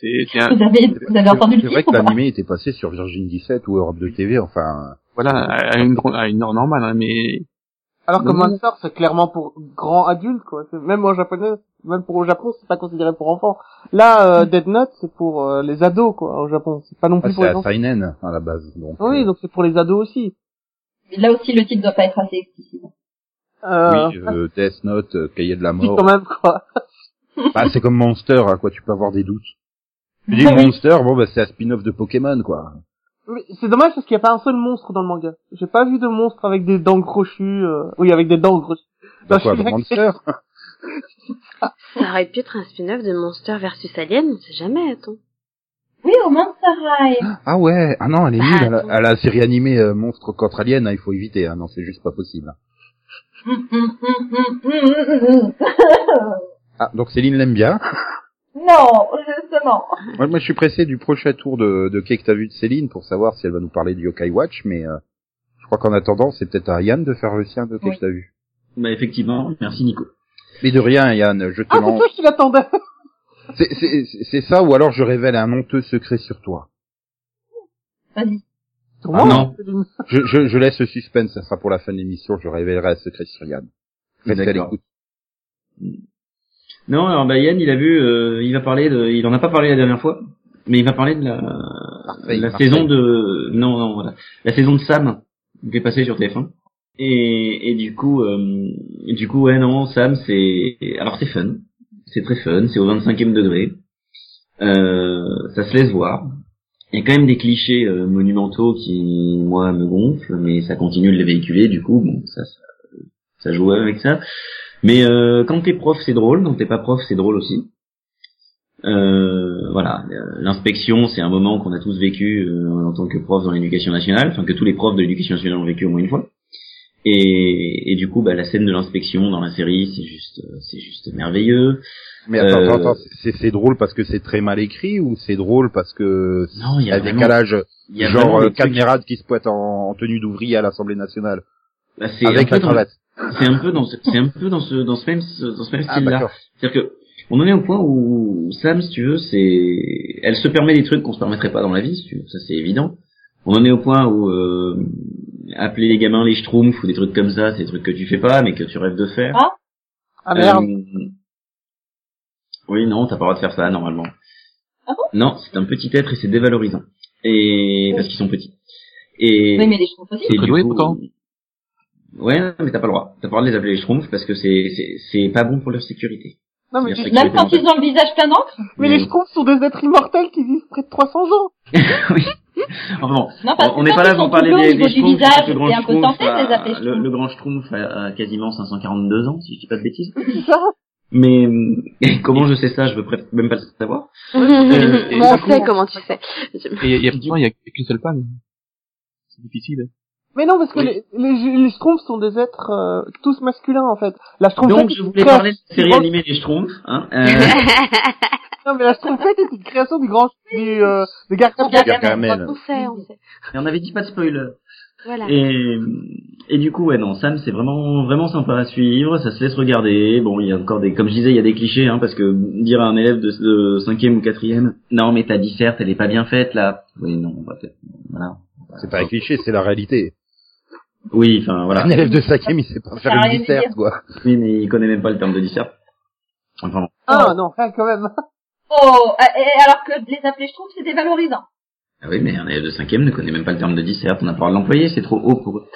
C'est, c'est un- Vous avez, vous avez entendu c'est le vrai titre que ou pas l'animé était passé sur Virgin 17 ou Europe 2 TV. Enfin, voilà, à une, à une heure normale, hein, mais Alors que. Monster, c'est clairement pour grands adultes, quoi. C'est- Même en japonais, même pour au Japon, c'est pas considéré pour enfants. Là, euh, Dead Note, c'est pour euh, les ados, quoi, au Japon. C'est pas non ah, plus pour c'est les à enfants. Seinen à la base. Donc, Oui, euh, donc c'est pour les ados aussi. Mais Là aussi, le titre doit pas être assez explicite. Euh, oui, euh, Death Note, euh, Cahier de la mort. quand même, quoi. Bah, c'est comme Monster, à quoi tu peux avoir des doutes. Tu dis Ah oui. Monster, bon bah c'est un spin-off de Pokémon, quoi. Mais c'est dommage parce qu'il n'y a pas un seul monstre dans le manga. J'ai pas vu de monstre avec des dents crochues. euh, Oui, avec des dents crochues. Bah, Non, quoi, Monster Ça aurait pu être un spin-off de Monster versus Alien, on sait jamais, attends. Oui, au Monster High. Ah ouais, ah non, elle est Bah, nulle à la, attends. à la série animée euh, Monstre contre Alien, hein, il faut éviter, hein, non, c'est juste pas possible. Ah, donc Céline l'aime bien. non, justement. moi, moi, je suis pressé du prochain tour de, de Quai que t'as vu de Céline pour savoir si elle va nous parler du Yokai Watch, mais euh, je crois qu'en attendant, c'est peut-être à Yann de faire le sien de Quai Oui. que t'as vu. Bah effectivement, merci Nico. Mais de rien, Yann, je te Ah, c'est lance. toi qui l'attendais. C'est- C'est c'est ça, ou alors je révèle un honteux secret sur toi. Vas-y. Comment non. c'est Je, je, je laisse le suspense, ça sera pour la fin de l'émission, je révélerai un secret sur Yann. Restez à l'écoute. Non, alors bah Yann, il a vu, euh, il va parler de, il en a pas parlé la dernière fois, mais il va parler de la, Marseille, la Marseille. saison de, non non voilà, la saison de Sam qui est passée sur TF1. Et, et du coup, euh, du coup ouais non Sam c'est, alors c'est fun, c'est très fun, c'est au 25e degré, euh, ça se laisse voir. Il y a quand même des clichés euh, monumentaux qui moi me gonflent, mais ça continue de les véhiculer, du coup bon ça ça, ça joue avec ça. Mais euh, quand t'es prof, c'est drôle. Quand t'es pas prof, c'est drôle aussi. Euh, voilà, Euh, l'inspection, c'est un moment qu'on a tous vécu euh, en tant que prof dans l'éducation nationale, enfin que tous les profs de l'éducation nationale ont vécu au moins une fois. Et, et du coup, bah, la scène de l'inspection dans la série, c'est juste, euh, c'est juste merveilleux. Mais attends, Euh, attends, attends, c'est drôle parce que c'est très mal écrit ou c'est drôle parce que Non, il y a un décalage y a genre euh, qui se pointe en, en tenue d'ouvrier à l'Assemblée nationale bah, c'est avec la cravate. C'est un peu dans, ce- c'est un peu dans ce, dans ce même, dans ce même Ah style-là. C'est-à-dire que on en est au point où Sam, si tu veux, c'est, elle se permet des trucs qu'on se permettrait pas dans la vie, si tu veux. ça c'est évident. On en est au point où euh, appeler les gamins les schtroumpfs ou des trucs comme ça, c'est des trucs que tu fais pas, mais que tu rêves de faire. Ah. Ah merde. Euh, oui, non, t'as pas le droit de faire ça normalement. Ah bon? Non, c'est un petit être et c'est dévalorisant. Et parce qu'ils sont petits. Et Oui, mais les chevaux aussi. coup- pourtant. Ouais, non, mais t'as pas le droit. T'as pas le droit de les appeler les schtroumpfs parce que c'est c'est c'est pas bon pour leur sécurité. Non, mais, les- Même quand ils ont le visage plein d'encre mais les schtroumpfs sont des êtres immortels qui vivent près de 300 ans. oui. Enfin bon, Non, parce on n'est pas là pour parler des, des schtroumpfs, visage, le grand schtroumpf, a, le, le grand schtroumpf a, quasiment 542 ans, si je dis pas de bêtises. Ça Mais euh, comment je sais ça, je veux même pas le savoir. Et on coup- sait comment tu sais. Et il y a, il y a, pourtant, il y a qu'une seule panne. C'est difficile. Mais non, parce que Oui. les, les, les schtroumpfs sont des êtres euh, tous masculins, en fait. La schtroumpfette Donc est je une voulais création parler de la série du grand- animée des schtroumpfs. Hein, euh, Non, mais la schtroumpfette est une création du grand... du, euh, de Gargamel. Gargamel. on sait, on sait. et on avait dit pas de spoiler. Voilà. Et, et du coup, ouais, non, Sam, c'est vraiment, vraiment sympa à suivre. Ça se laisse regarder. Bon, il y a encore des, comme je disais, il y a des clichés, hein, parce que dire à un élève de, de cinquième ou quatrième, non, mais ta disserte, elle est pas bien faite, là. Oui, non, on va peut-être, voilà. C'est pas un cliché, c'est la réalité. Oui, enfin, voilà. Un élève de cinquième, il sait pas faire a une à disserte, quoi. Oui, mais il connaît même pas le terme de disserte. Enfin, bon. Ah, non, hein, quand même. Oh, euh, et alors que les appeler schtroumpfs, c'est dévalorisant. Ah oui, mais un élève de cinquième ne connaît même pas le terme de disserte. On n'a pas le droit de l'employer, c'est trop haut pour eux.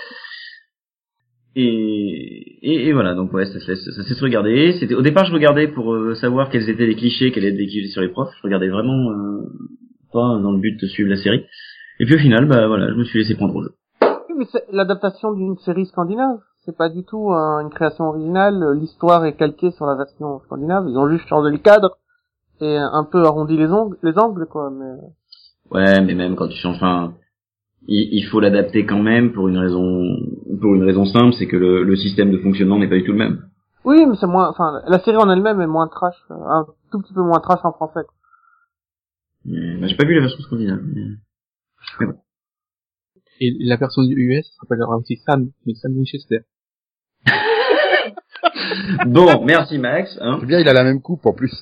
Et, et, et voilà, donc ouais, ça se laisse, ça se laisse regarder. C'était au départ, je regardais pour euh, savoir quels étaient les clichés, quels étaient les clichés sur les profs. Je regardais vraiment euh, pas dans le but de suivre la série. Et puis au final, bah voilà, je me suis laissé prendre au jeu. Mais c'est l'adaptation d'une série scandinave. C'est pas du tout euh, une création originale. L'histoire est calquée sur la version scandinave. Ils ont juste changé le cadre et un peu arrondi les ongles, les angles, quoi. Mais Ouais, mais même quand tu changes, enfin, il, il faut l'adapter quand même pour une raison, pour une raison simple, c'est que le, le système de fonctionnement n'est pas du tout le même. oui, mais c'est moins. Enfin, la série en elle-même est moins trash, euh, un tout petit peu moins trash en français. bah, j'ai pas vu la version scandinave. mais- Et la version du US s'appellera aussi Sam, mais Sam Winchester. Bon, merci Max. Hein, C'est bien, il a la même coupe en plus.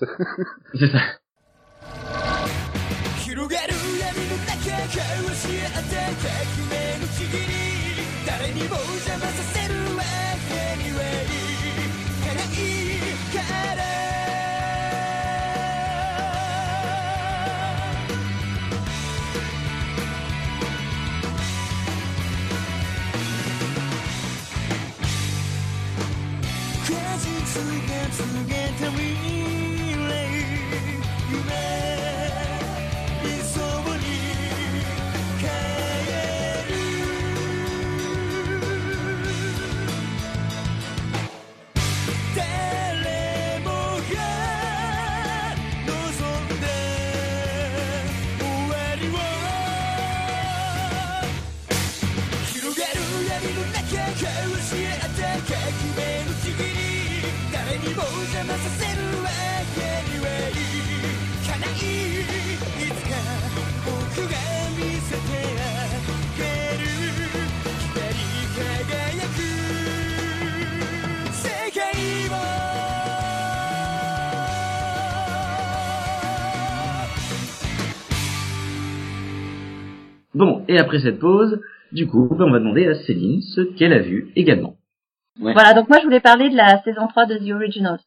c'est ça. にも邪魔させるわけにはいかないいつか僕が見せてあげる光り輝く世界を Bon, et après cette pause, du coup, bah, on va demander à Céline ce qu'elle a vu également. Ouais. Voilà, donc moi je voulais parler de la saison 3 de The Originals.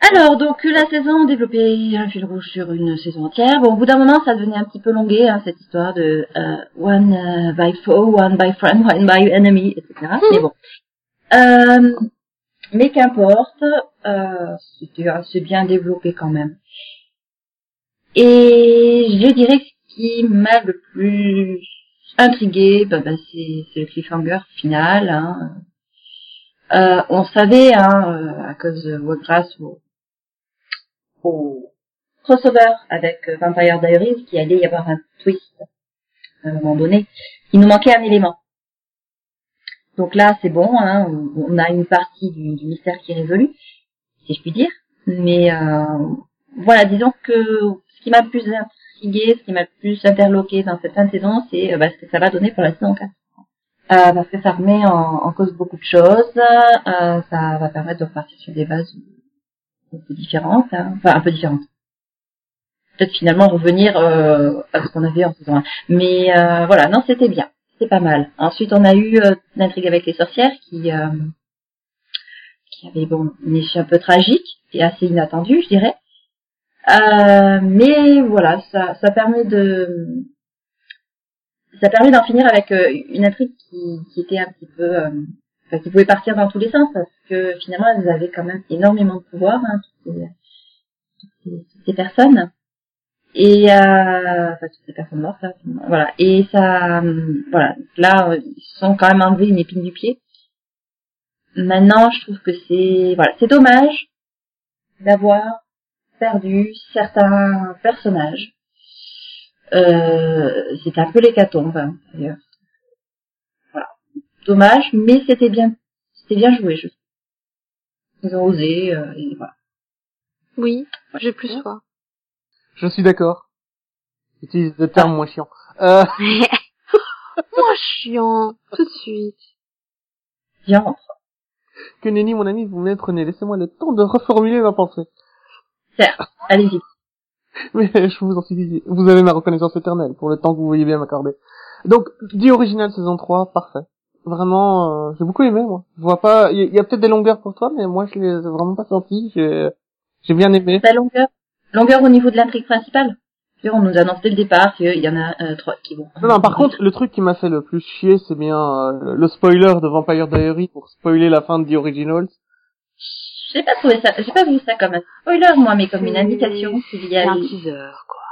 Alors, donc la saison développée un fil rouge sur une saison entière. Bon, au bout d'un moment, ça devenait un petit peu longué, hein, cette histoire de euh, one euh, by foe, one by friend, one by enemy, etc. Mais bon. Euh, mais qu'importe, euh, c'était assez bien développé quand même. Et je dirais que ce qui m'a le plus intrigué, bah, bah, c'est le cliffhanger final. Hein. Euh, on savait, hein, euh, à cause de grâce au, crossover avec euh, Vampire Diaries, qu'il allait y avoir un twist à un moment donné. Il nous manquait un élément. Donc là, c'est bon, hein, on a une partie du, mystère qui est résolue, si je puis dire. Mais euh, voilà, disons que ce qui m'a plus intrigué, ce qui m'a plus interloqué dans cette fin de saison, c'est euh, bah, ce que ça va donner pour la saison 4. Euh, parce que ça remet en, en cause beaucoup de choses. Euh, ça va permettre de repartir sur des bases un peu différentes, hein. enfin un peu différentes. Peut-être finalement revenir euh, à ce qu'on avait en saison 1. Mais euh, voilà, non, c'était bien, c'est pas mal. Ensuite, on a eu euh, l'intrigue avec les sorcières qui euh, qui avait bon une issue un peu tragique et assez inattendue, je dirais. Euh, mais voilà, ça, ça permet de ça permet d'en finir avec euh, une intrigue qui, qui était un petit peu euh, enfin, qui pouvait partir dans tous les sens parce que finalement elles avaient quand même énormément de pouvoir hein, toutes, ces, toutes ces- personnes et euh, enfin toutes ces personnes mortes là, finalement. voilà et ça euh, voilà là ils sont quand même enlevé une épine du pied maintenant je trouve que c'est voilà c'est dommage d'avoir perdu certains personnages euh, c'était un peu l'hécatombe, hein, d'ailleurs. Dommage, mais c'était bien, c'était bien joué, je trouve. Ils ont osé, euh, et voilà. Oui, j'ai plus foi. Je suis d'accord. Utilise des termes moins chiants. Euh, Moi, chiant, tout de suite. Viens, que nenni, mon ami, vous m'apprenez. Laissez-moi le temps de reformuler ma pensée. certes, allez-y. Mais je vous en supplie, vous avez ma reconnaissance éternelle pour le temps que vous voyez bien m'accorder. Donc, dit original saison 3, parfait. Vraiment, euh, j'ai beaucoup aimé, moi. Je vois pas, il y, a- il y a peut-être des longueurs pour toi, mais moi, je les ai vraiment pas senties. J'ai, j'ai bien aimé. La longueur, longueur au niveau de l'intrigue principale. Puis on nous annonce dès le départ qu'il y en a euh, trois qui vont. Non, non, par contre, le truc qui m'a fait le plus chier, c'est bien euh, le spoiler de Vampire Diary pour spoiler la fin de The Originals. j'ai pas trouvé ça, j'ai pas vu ça comme un spoiler moi, mais comme une y C'est a un teaser, quoi.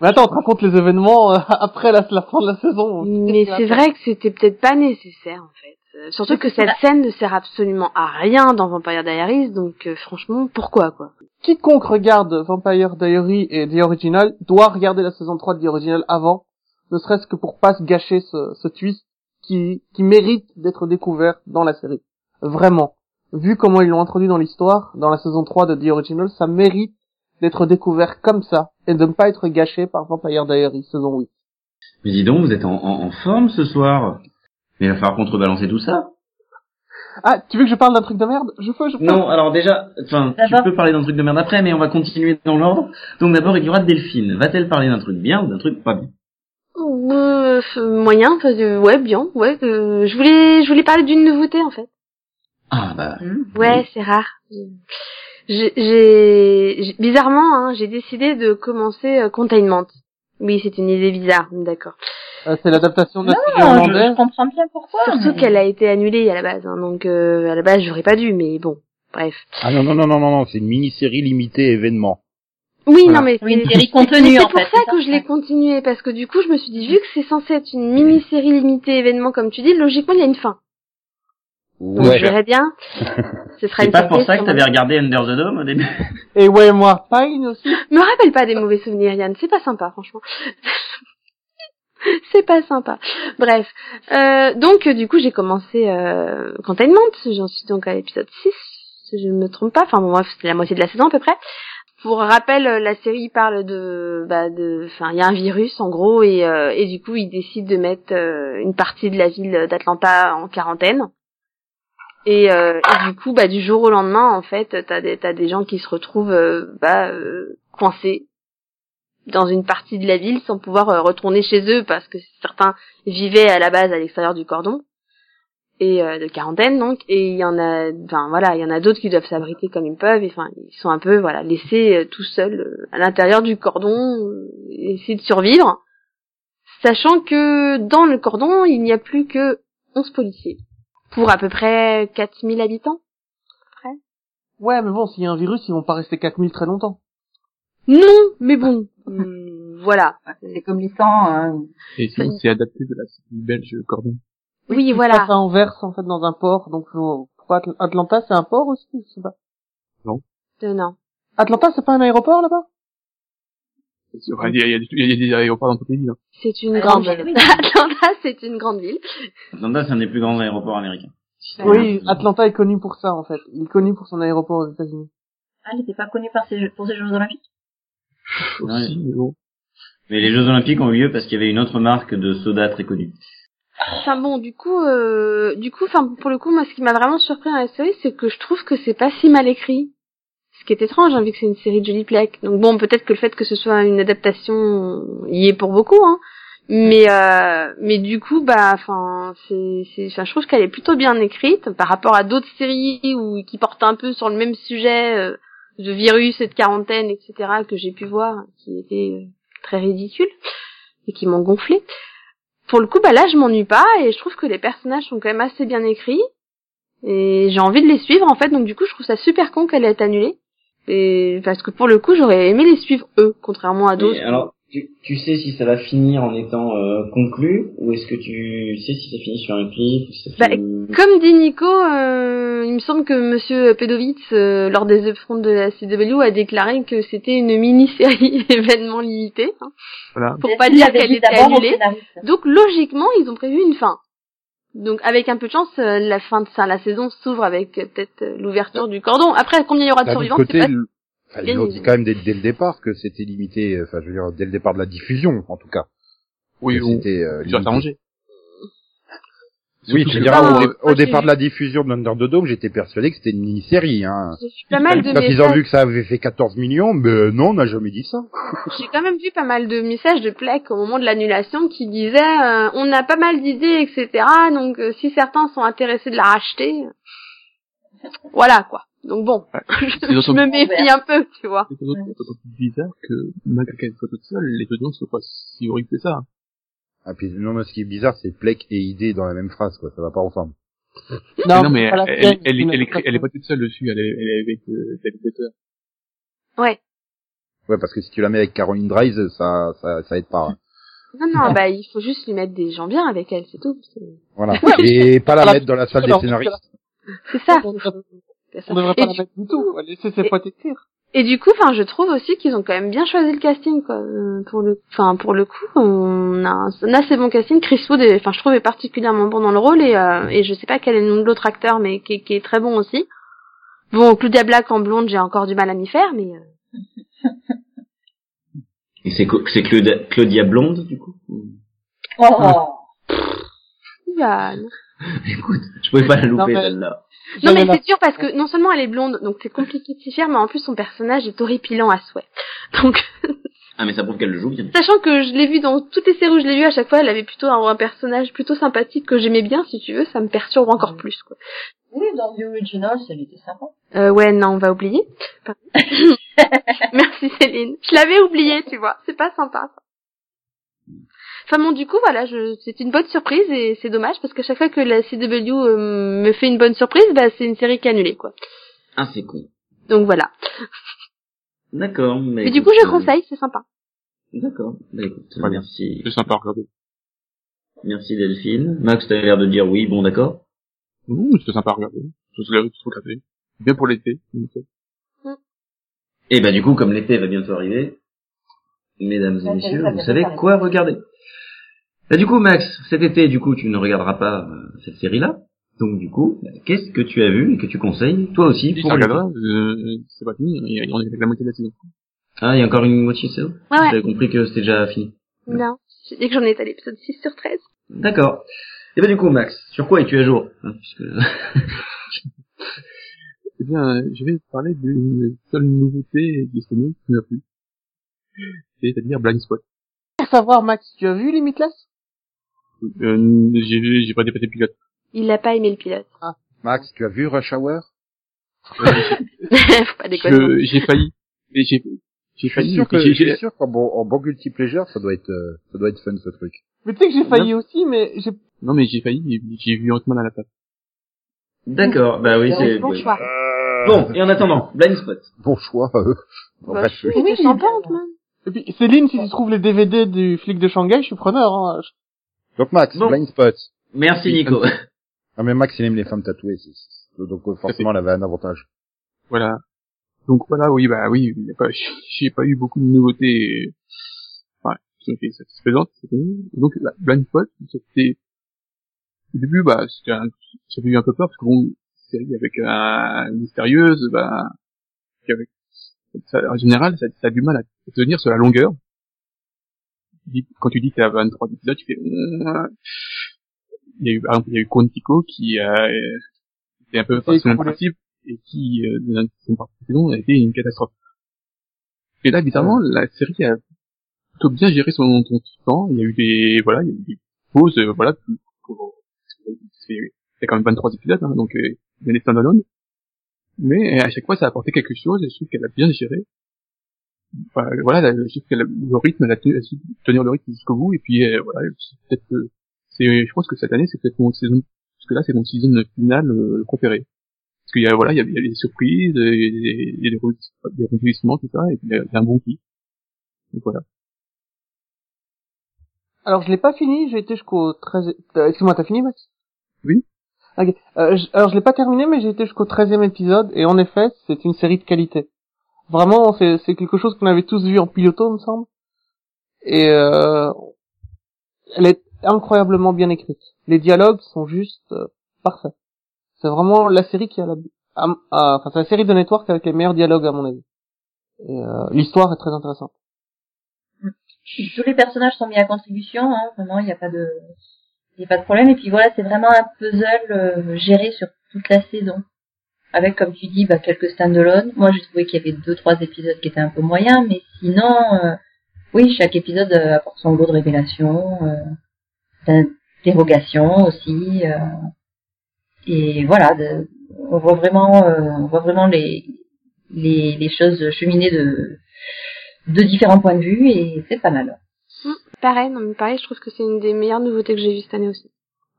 Mais attends, on te raconte les événements euh, après la, la fin de la saison. Mais c'est vrai que c'était peut-être pas nécessaire en fait. Euh, Surtout que cette scène ne sert absolument à rien dans Vampire Diaries, donc euh, franchement, pourquoi quoi? Quiconque regarde Vampire Diary et The Original doit regarder la saison 3 de The Original avant, ne serait-ce que pour pas se gâcher ce, ce twist qui, qui mérite d'être découvert dans la série. Vraiment. Vu comment ils l'ont introduit dans l'histoire, dans la saison 3 de The Original, ça mérite d'être découvert comme ça et de ne pas être gâché par Vampire Diary saison 8. Mais dis donc, vous êtes en, en, en forme ce soir. Mais il va falloir contrebalancer tout ça. Ah, tu veux que je parle d'un truc de merde? Je peux, je peux. Non, alors déjà, enfin, tu peux parler d'un truc de merde après, mais on va continuer dans l'ordre. Donc d'abord, il y aura Delphine. Va-t-elle parler d'un truc bien ou d'un truc pas bien? Euh, euh, Moyen, enfin, euh, ouais, bien, ouais. euh, je voulais, je voulais parler d'une nouveauté en fait. Ah bah, Ouais, c'est rare. J'ai, j'ai- j'ai- bizarrement, hein, j'ai décidé de commencer euh, Containment. Oui, c'est une idée bizarre, d'accord. Euh, c'est l'adaptation de la série Non, je, hollandaise. je comprends bien pourquoi. Surtout mais- qu'elle a été annulée à la base, hein, donc euh, à la base j'aurais pas dû, mais bon, bref. Ah non, non, non, non, non, non, c'est une mini-série limitée événement. Oui, Voilà. non, mais Oui, une c'est- série contenue, c'est en pour fait, ça c'est que ça, je l'ai ouais. continué, parce que du coup, je me suis dit, vu que c'est censé être une mini-série limitée événement, comme tu dis, logiquement, il y a une fin. Donc, je verrai bien. Ce sera c'est pas pour ça que t'avais regardé Under the Dome au début Et ouais, moi, Pine aussi. Me rappelle pas des mauvais souvenirs, Yann. C'est pas sympa, franchement. c'est pas sympa. Bref. Euh, donc, euh, du coup, j'ai commencé euh, Containment. J'en suis donc à l'épisode 6, si je ne me trompe pas. Enfin, bon, bref, c'était la moitié de la saison à peu près. Pour rappel, euh, la série parle de, bah, de, enfin, il y a un virus en gros et euh, et du coup, ils décident de mettre euh, une partie de la ville d'Atlanta en quarantaine. Et, euh, du coup, bah, du jour au lendemain, en fait, t'as des t'as des gens qui se retrouvent euh, bah, euh, coincés dans une partie de la ville sans pouvoir euh, retourner chez eux parce que certains vivaient à la base à l'extérieur du cordon et euh, de quarantaine donc. Et il y en a enfin voilà il y en a d'autres qui doivent s'abriter comme ils peuvent. Enfin ils sont un peu voilà laissés tout seuls à l'intérieur du cordon essayer de survivre. Sachant que dans le cordon il n'y a plus que 11 policiers pour à peu près 4000 habitants Ouais, mais bon, s'il y a un virus, ils vont pas rester 4000 très longtemps. non mais bon hum, voilà C'est comme les sangs, hein. Et c'est adapté de la série belge Cordon. oui Ça voilà Anvers, en fait, dans un port. Donc, pourquoi Atl- Atlanta, c'est un port aussi Je sais pas. Euh, non Atlanta, c'est pas un aéroport, là-bas? Enfin, il y a, il y a des- il y a des aéroports dans toutes les villes. hein. c'est une Ah, grande ville oui. Atlanta c'est une grande ville Atlanta, c'est un des plus grands aéroports américains. Oui, Atlanta est connu pour ça, en fait. Il est connu pour son aéroport aux États-Unis. Ah, elle n'était pas par ses, pour ses Jeux Olympiques? Aussi, mais bon. Mais les Jeux Olympiques ont eu lieu parce qu'il y avait une autre marque de soda très connue. Enfin bon, du coup, euh, du coup, enfin pour le coup, moi, ce qui m'a vraiment surpris dans la série, c'est que je trouve que c'est pas si mal écrit. Qui est étrange, hein, vu que c'est une série de Jolie Plec. Donc bon, peut-être que le fait que ce soit une adaptation y est pour beaucoup, hein. Mais euh, mais du coup, bah, enfin, c'est, je trouve qu'elle est plutôt bien écrite par rapport à d'autres séries où qui portent un peu sur le même sujet euh, de virus et de quarantaine, etc. que j'ai pu voir, qui étaient euh, très ridicules et qui m'ont gonflé pour le coup, bah là, je m'ennuie pas et je trouve que les personnages sont quand même assez bien écrits et j'ai envie de les suivre en fait. Donc du coup, je trouve ça super con qu'elle ait été annulée et parce que pour le coup, j'aurais aimé les suivre eux, contrairement à d'autres. Alors, tu, tu sais si ça va finir en étant euh, conclu ou est-ce que tu sais si ça finit sur un clip ou si Bah, finit... Comme dit Nico, euh, il me semble que Monsieur Pedovitz, euh, lors des upfronts de la CW, a déclaré que c'était une mini-série événement limité, hein, Voilà. pour pas dire qu'elle était annulée. Donc logiquement, ils ont prévu une fin. Donc avec un peu de chance, euh, la fin de ça, la saison s'ouvre avec euh, peut-être euh, l'ouverture du cordon. Après, combien il y aura de survivants côté, c'est pas- le- enfin, bien ils l'ont dit quand même dès, dès le départ que c'était limité, enfin, je veux dire, dès le départ de la diffusion, en tout cas. Oui, bon. c'était, euh, Tu vas limité. t'arranger. Oui, au, dé- départ de la diffusion d'Under the Dome, j'étais persuadé que c'était une mini-série, hein. Pas mal de Quand ils ont vu que ça avait fait 14 millions, mais non, on n'a jamais dit ça. J'ai quand même vu pas mal de messages de Plec au moment de l'annulation qui disaient euh, on a pas mal d'idées, etc. Donc euh, si certains sont intéressés de la racheter, euh, voilà quoi. Donc bon, Ouais. je, me méfie un peu, tu vois. C'est bizarre que, malgré qu'elle soit toute seule, les audiences sont pas si horribles que ça. Ah, puis, non, mais ce qui est bizarre, c'est Plek et idée dans la même phrase, quoi. Ça va pas ensemble. Non, non mais elle, elle, elle, est, pas elle est pas toute seule dessus, elle est, elle est avec euh, David. Ouais. Ouais, parce que si tu la mets avec Caroline Dries, ça, ça, ça aide pas. hein. Non, non, bah, il faut juste lui mettre des gens bien avec elle, c'est tout. Voilà. Et pas la mettre dans la salle des scénaristes. c'est ça. On devrait, C'est ça. on devrait Et pas la mettre du tout. On va laisser ses potes écrire. Et du coup, enfin, je trouve aussi qu'ils ont quand même bien choisi le casting, quoi. Euh, Pour le, enfin, pour le coup, on a un, assez bon casting. Chris Wood, enfin, je trouve est particulièrement bon dans le rôle et euh, et je sais pas quel est le nom de l'autre acteur, mais qui, est- qui est très bon aussi. Bon, Claudia Black en blonde, j'ai encore du mal à m'y faire, mais euh, Et c'est c'est Claudia, Claudia Blonde, du coup? Oh, Yann. Écoute, je pouvais pas la louper, celle-là. Non mais c'est sûr parce que non seulement elle est blonde, donc c'est compliqué de s'y faire, mais en plus son personnage est horripilant à souhait. Donc, Ah, mais ça prouve qu'elle le joue bien. sachant que je l'ai vu dans toutes les séries où je l'ai vu, à chaque fois, elle avait plutôt un, un personnage plutôt sympathique que j'aimais bien, si tu veux, ça me perturbe encore plus, quoi. oui, dans The Originals, elle était sympa. Euh, ouais, non, on va oublier. Merci Céline. Je l'avais oublié, tu vois. C'est pas sympa. Ça. Enfin bon, du coup, voilà, je, c'est une bonne surprise et c'est dommage parce qu'à chaque fois que la CW euh, me fait une bonne surprise, bah c'est une série qui est annulée, quoi. Ah, c'est con. Donc voilà. D'accord, mais. Mais du coup, je euh, conseille, c'est sympa. D'accord. Bah écoute, Très bien. merci. C'est sympa à regarder. Merci Delphine. Max, t'avais l'air de dire oui, bon d'accord. Non, c'est sympa à regarder. Je lève, faut regarder. Bien pour l'été. Et bah du coup, comme l'été va bientôt arriver, mesdames et Ouais, messieurs, vous savez quoi regarder? Bah du coup, Max, cet été, du coup, tu ne regarderas pas euh, cette série-là. Donc du coup, bah, qu'est-ce que tu as vu et que tu conseilles, toi aussi, Si pour regardera, euh, c'est pas fini. On est avec la moitié de la saison. Ah, il y a encore une moitié de saison Ouais, ouais. J'avais compris que c'était déjà fini. Non. J'ai dit que j'en étais à l'épisode 6 sur 13. D'accord. Et bah du coup, Max, sur quoi es-tu à jour? Hein, puisque... Eh bien, je vais parler d'une seule nouveauté disponible qui m'a plu. C'est-à-dire Blind Spot. Pour savoir, Max, tu as vu Limitless? Euh, j'ai vu, j'ai pas dépassé le pilote. Il a pas aimé le pilote. Max, tu as vu Rush Hour? Faut pas déconner. J'ai failli. Mais j'ai, j'ai Je suis failli. sûr que, j'ai- je j'ai- suis sûr qu'en bon, en bon multiplayer, ça doit être, euh, ça doit être fun ce truc. Mais tu sais que j'ai failli aussi, mais j'ai... Non, mais j'ai failli, j'ai- j'ai vu Ant-Man à la place. D'accord, bah oui, c'est... Bon choix. Bon, et en attendant, Blind Spot. Bon choix. Euh. Bon, Bah, bref, je suis Oui, sympa, bien. Ant-Man. Et puis, Céline, si tu trouves les DVD du flic de Shanghai, je suis preneur, hein. Donc Max, Bon. Blind Spot. Merci Nico. Ah mais Max il aime les femmes tatouées, c'est- c'est- donc euh, forcément elle avait un avantage. Voilà. Donc voilà, oui, bah oui, il y a pas, j'ai pas eu beaucoup de nouveautés, ouais, qui ont été satisfaisantes. Donc, la Blind Spot, c'était, au début, bah, c'était un, j'avais eu un peu peur parce que bon, série avec un mystérieuse, bah, avec, ça, en général, ça, ça a du mal à tenir sur la longueur. Quand tu dis que t'as 23 épisodes, tu fais, il y a eu, par exemple, il y a eu Quantico qui a, euh, était un peu son écoulé. principe et qui, euh, dans la saison précédente, a été une catastrophe. Et là, bizarrement, la série a plutôt bien géré son, son temps. Il y a eu des, voilà, il y a eu des pauses, euh, voilà, pour, pour- c'est c'est quand même 23 épisodes, hein, donc, euh, il y a des stand-alone. Mais à chaque fois, ça a apporté quelque chose, et je trouve qu'elle a bien géré. Enfin, voilà, la- a- le rythme, elle a tenu, elle a su tenir le rythme jusqu'au bout, et puis, euh, voilà, peut-être, euh, c'est, je pense que cette année, c'est peut-être mon saison, parce que là, c'est mon season finale euh, préféré. Parce qu'il y a, voilà, il y a, il y a des surprises, il y a des, des, rebondissements- tout ça, et puis il y a, il y a un bon kiff. Donc voilà. Alors, je l'ai pas fini, j'ai été jusqu'au 13... Euh, Excuse-moi, t'as fini, Max? Oui. Ok. Euh, alors, je l'ai pas terminé, mais j'ai été jusqu'au 13e épisode, et en effet, c'est une série de qualité. Vraiment, c'est c'est quelque chose qu'on avait tous vu en piloto, il me semble. Et euh, elle est incroyablement bien écrite. Les dialogues sont juste euh, parfaits. C'est vraiment la série qui a la... Enfin, c'est la série de Network avec les meilleurs dialogues, à mon avis. Et euh, l'histoire est très intéressante. Tous les personnages sont mis à contribution, hein, vraiment, il n'y a pas de, il a pas de problème. Et puis voilà, c'est vraiment un puzzle euh, géré sur toute la saison. Avec, comme tu dis, bah, quelques stand-alone. Moi, j'ai trouvé qu'il y avait deux, trois épisodes qui étaient un peu moyens, mais sinon, euh, oui, chaque épisode euh, apporte son lot de révélations, euh, d'interrogations aussi. euh, et voilà, on voit vraiment, euh, on voit vraiment les, les, les choses cheminer de, de différents points de vue et c'est pas mal. Pareil, non mais pareil, je trouve que c'est une des meilleures nouveautés que j'ai vues cette année aussi.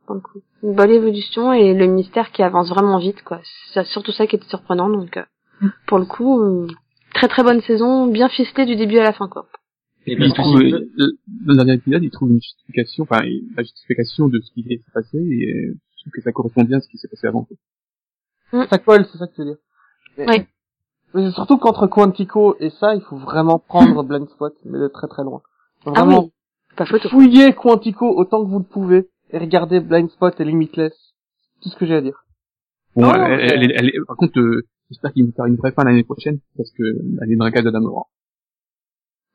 Pour le coup. Une bonne évolution et le mystère qui avance vraiment vite, quoi. C'est surtout ça qui était surprenant, donc euh, pour le coup, euh, très très bonne saison, bien ficelée du début à la fin, quoi. Et Il parce que trouve, euh, dans le dernier épisode, il trouve une justification, enfin, la justification de ce qui s'est passé, et euh, je trouve que ça correspond bien à ce qui s'est passé avant. quoi. Ça colle, c'est ça que tu veux dire. Mais- Oui. Mais c'est surtout qu'entre Quantico et ça, il faut vraiment prendre Blind Spot, mais de très très loin. Faut Ah Vraiment oui, pas photo. fouiller Quantico autant que vous le pouvez et regardez Blind Spot et Limitless. Tout ce que j'ai à dire. Bon, elle, elle, elle, elle est- par contre, euh, j'espère qu'il va faire une vraie fin l'année prochaine, parce que elle est dans la case.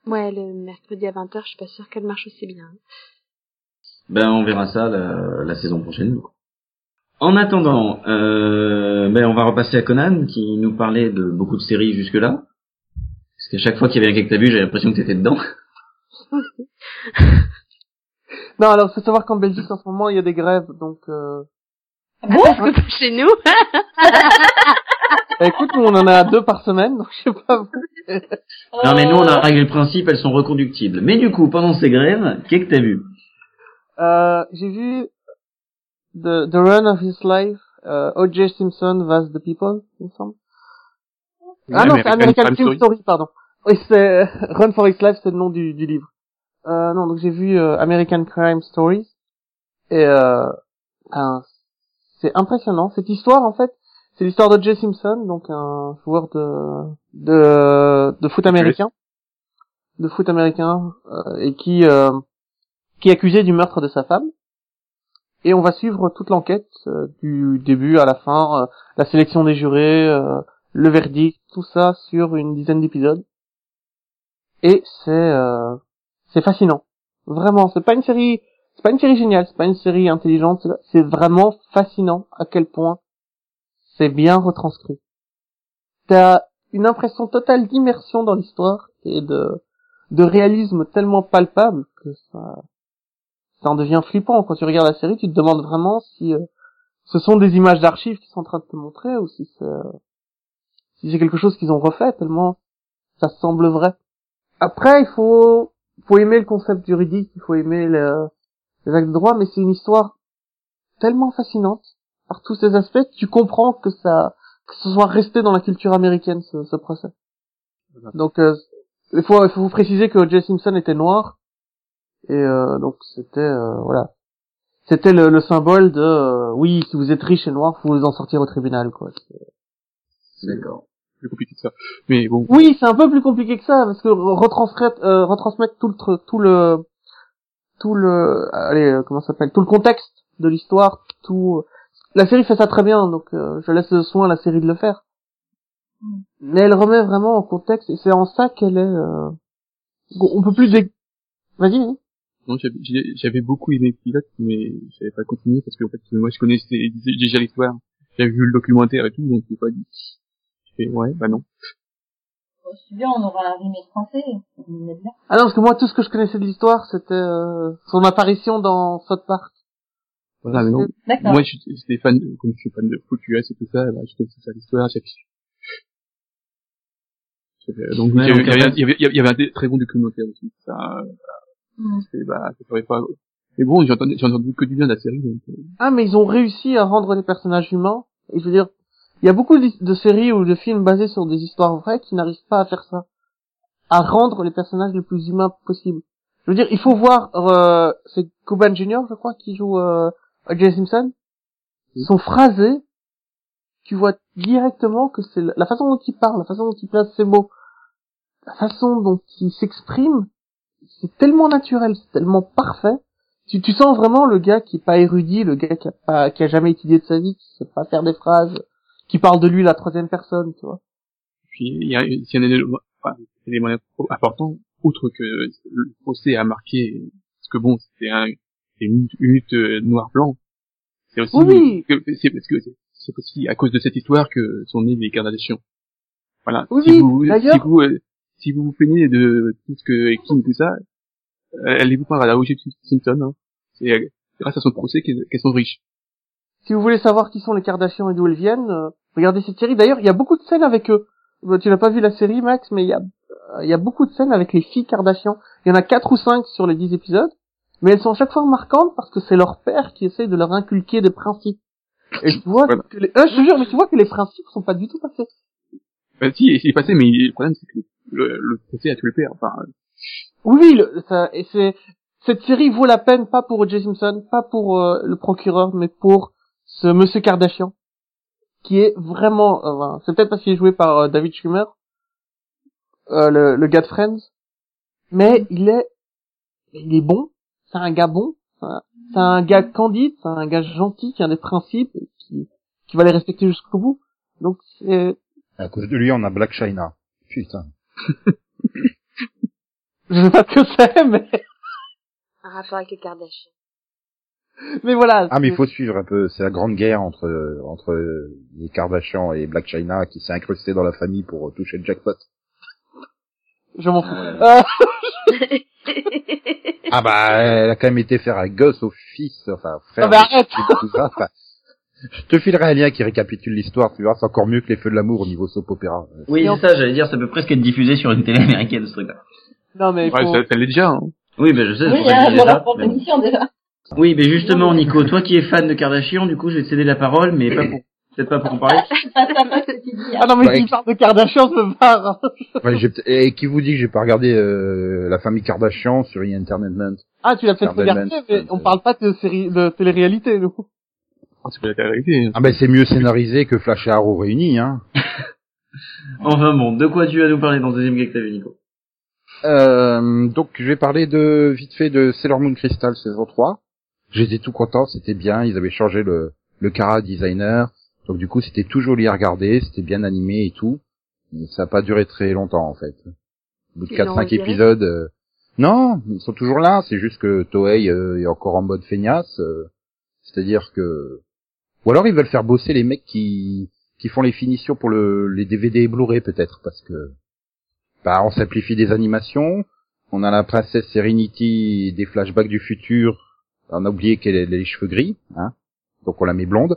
Ouais, le mercredi à 20h, je suis pas sûre qu'elle marche aussi bien. Ben, on verra ça la, la saison prochaine. du coup. En attendant, euh, ben, on va repasser à Conan qui nous parlait de beaucoup de séries jusque-là. Parce qu'à chaque fois qu'il y avait un que t'as vu, j'avais l'impression que t'étais dedans. Non, alors faut savoir qu'en Belgique en ce moment il y a des grèves, donc euh... Parce que pas chez nous. bah, écoute, nous on en a deux par semaine, donc je sais pas vous. Non mais nous on a réglé le principe, elles sont reconductibles. Mais du coup, pendant ces grèves, qu'est-ce que t'as vu? Euh, j'ai vu the, the Run of His Life, euh, O.J. Simpson vs. The People, il me semble. Ah non, c'est American Crime Film Story. pardon. Oui, c'est Run for His Life, c'est le nom du, du livre. Euh, non, donc j'ai vu euh, American Crime Stories et euh, c'est impressionnant. Cette histoire, en fait, c'est l'histoire de Jay Simpson, donc un joueur de de, de foot américain, de foot américain, euh, et qui euh, qui est accusé du meurtre de sa femme. Et on va suivre toute l'enquête euh, du début à la fin, la sélection des jurés, le verdict, tout ça sur une dizaine d'épisodes. Et c'est euh, c'est fascinant. Vraiment, c'est pas une série, c'est pas une série géniale, c'est pas une série intelligente, c'est- vraiment fascinant à quel point c'est bien retranscrit. T'as une impression totale d'immersion dans l'histoire et de de réalisme tellement palpable que ça ça en devient flippant quand tu regardes la série, tu te demandes vraiment si euh, ce sont des images d'archives qui sont en train de te montrer ou si c'est si c'est quelque chose qu'ils ont refait tellement ça semble vrai. Après, il faut faut aimer le concept juridique, il faut aimer le- les actes de droit, mais c'est une histoire tellement fascinante par tous ces aspects que tu comprends que ça que ce soit resté dans la culture américaine ce, ce procès. Donc euh, il faut il faut vous préciser que Jay Simpson était noir et euh, donc c'était euh, voilà c'était le, le symbole de euh, oui si vous êtes riche et noir vous vous en sortir au tribunal quoi. D'accord. Plus compliqué que ça. Mais bon, Oui, c'est un peu plus compliqué que ça parce que retransmettre euh, retransmettre tout le tr- tout le tout le allez euh, comment ça s'appelle tout le contexte de l'histoire tout la série fait ça très bien donc euh, je laisse le soin à la série de le faire mais elle remet vraiment en contexte et c'est en ça qu'elle est euh... on peut plus dé... vas-y non, j'avais beaucoup aimé le pilote, mais j'avais pas continué parce que en fait, moi, je connaissais déjà l'histoire. J'avais vu le documentaire et tout, donc j'ai pas dit. J'ai fait, ouais, bah non. C'est bien, on aura un remake français. On est bien. ah non parce que moi tout ce que je connaissais de l'histoire c'était euh, son apparition dans South Park Voilà, mais non. D'accord. Moi, je- j'étais fan, de- comme je suis fan de foot US et tout ça, bah, je connaissais ça l'histoire, j'avais- donc Ouais, il y avait, donc, il y avait- il y avait, il y avait un très bon documentaire aussi. Ça, euh, Mm. c'est, bah, ça pas. Mais bon, j'ai entendu, j'ai entendu que du bien de la série. Donc, euh, Ah, mais ils ont réussi à rendre les personnages humains. Et je veux dire, il y a beaucoup de, séries ou de films basés sur des histoires vraies qui n'arrivent pas à faire ça. À rendre les personnages le plus humains possible. Je veux dire, il faut voir, euh, c'est Cuban Jr., je crois, qui joue euh, Jay Simpson. Son phrasé, tu vois directement que c'est la la façon dont il parle, la façon dont il place ses mots, la façon dont il s'exprime, c'est tellement naturel, c'est tellement parfait tu, tu sens vraiment le gars qui est pas érudit, le gars qui a pas, qui a jamais étudié de sa vie, qui sait pas faire des phrases, qui parle de lui la troisième personne, tu vois. puis il y a, il y a un élément, enfin, un élément important, outre que le procès a marqué, parce que bon, c'était un, une, une lutte euh, noir-blanc. C'est aussi, Oui, c'est parce que c'est- aussi à cause de cette histoire que sont nées les Kardashians. Voilà. Oui, si vous, d'ailleurs- si vous, euh, si vous vous plaignez de tout ce que Kim tout ça, euh, allez-vous prendre à la O.J. Simpson, hein. C'est grâce à son procès qu'elles sont riches. Si vous voulez savoir qui sont les Kardashians et d'où elles viennent, regardez cette série. D'ailleurs, il y a beaucoup de scènes avec eux. Bah, Tu n'as pas vu la série, Max, mais il y a, il y a beaucoup de scènes avec les filles Kardashian. Il y en a quatre ou cinq sur les dix épisodes, mais elles sont à chaque fois marquantes parce que c'est leur père qui essaye de leur inculquer des principes. Et tu vois Voilà. que les, euh, je te jure, mais tu vois que les principes sont pas du tout passés. Bah si, il est passé, mais le problème c'est que le, le procès a tué le père. Enfin, Oui, le, ça, et c'est cette série vaut la peine pas pour O.J. Simpson, pas pour euh, le procureur, mais pour ce Monsieur Kardashian, qui est vraiment, euh, c'est peut-être parce qu'il est joué par euh, David Schwimmer, euh, le, le gars de Friends, mais il est, il est bon, c'est un gars bon, c'est un- c'est un gars candide, c'est un gars gentil qui a des principes et qui, qui va les respecter jusqu'au bout. Donc c'est, À cause de lui, on a Black China. Putain. je sais pas ce que c'est, mais, Un rapport avec les Kardashians. Mais voilà. Ah, mais il faut suivre un peu. C'est la grande guerre entre entre les Kardashians et Black China qui s'est incrusté dans la famille pour toucher le jackpot. Je m'en fous. Euh, Euh, Ah bah, elle a quand même été faire un gosse au fils, enfin frère. Non, mais arrête. tout ça, enfin, je te filerai un lien qui récapitule l'histoire, tu vois, c'est encore mieux que les feux de l'amour au niveau soap opéra. Oui, c'est ça, j'allais dire, ça peut presque être diffusé sur une télé américaine, ce truc-là. non mais il ouais, faut- ça, ça l'est déjà. Hein. Oui, ben je sais, c'est Oui, disais pour ça, leur propre mais déjà. Oui, mais justement, Nico, toi qui es fan de Kardashian, du coup, je vais te céder la parole, mais pas pour, peut-être pas pour en parler. Hein. Ah non mais Ouais. s'il parle de Kardashian, je me barre. Ouais, j'ai peut- et qui vous dit que j'ai pas regardé euh, la famille Kardashian sur! Entertainment Ah, tu l'as peut-être regardé, mais c'est- on parle pas de série, de télé-réalité, nous. Ah, c'est pas la vérité. Ah ben c'est mieux scénarisé que Flash et Arrow réunis, hein. Enfin bon, de quoi tu vas nous parler dans le deuxième gag que t'as vu, Nico? Euh, donc je vais parler de vite fait de Sailor Moon Crystal saison 3. J'étais tout content, c'était bien, ils avaient changé le le Kara designer. Donc du coup, c'était tout joli à regarder, c'était bien animé et tout. Mais ça a pas duré très longtemps en fait. Au bout de Ils 4 l'ont 5 viré épisodes euh, Non, ils sont toujours là, c'est juste que Toei euh, est encore en mode feignasse, euh, c'est-à-dire que ou alors ils veulent faire bosser les mecs qui qui font les finitions pour le les DVD et Blu-ray peut-être parce que bah, on simplifie des animations. On a la princesse Serenity des flashbacks du futur. On a oublié qu'elle a les cheveux gris, hein. Donc on la met blonde.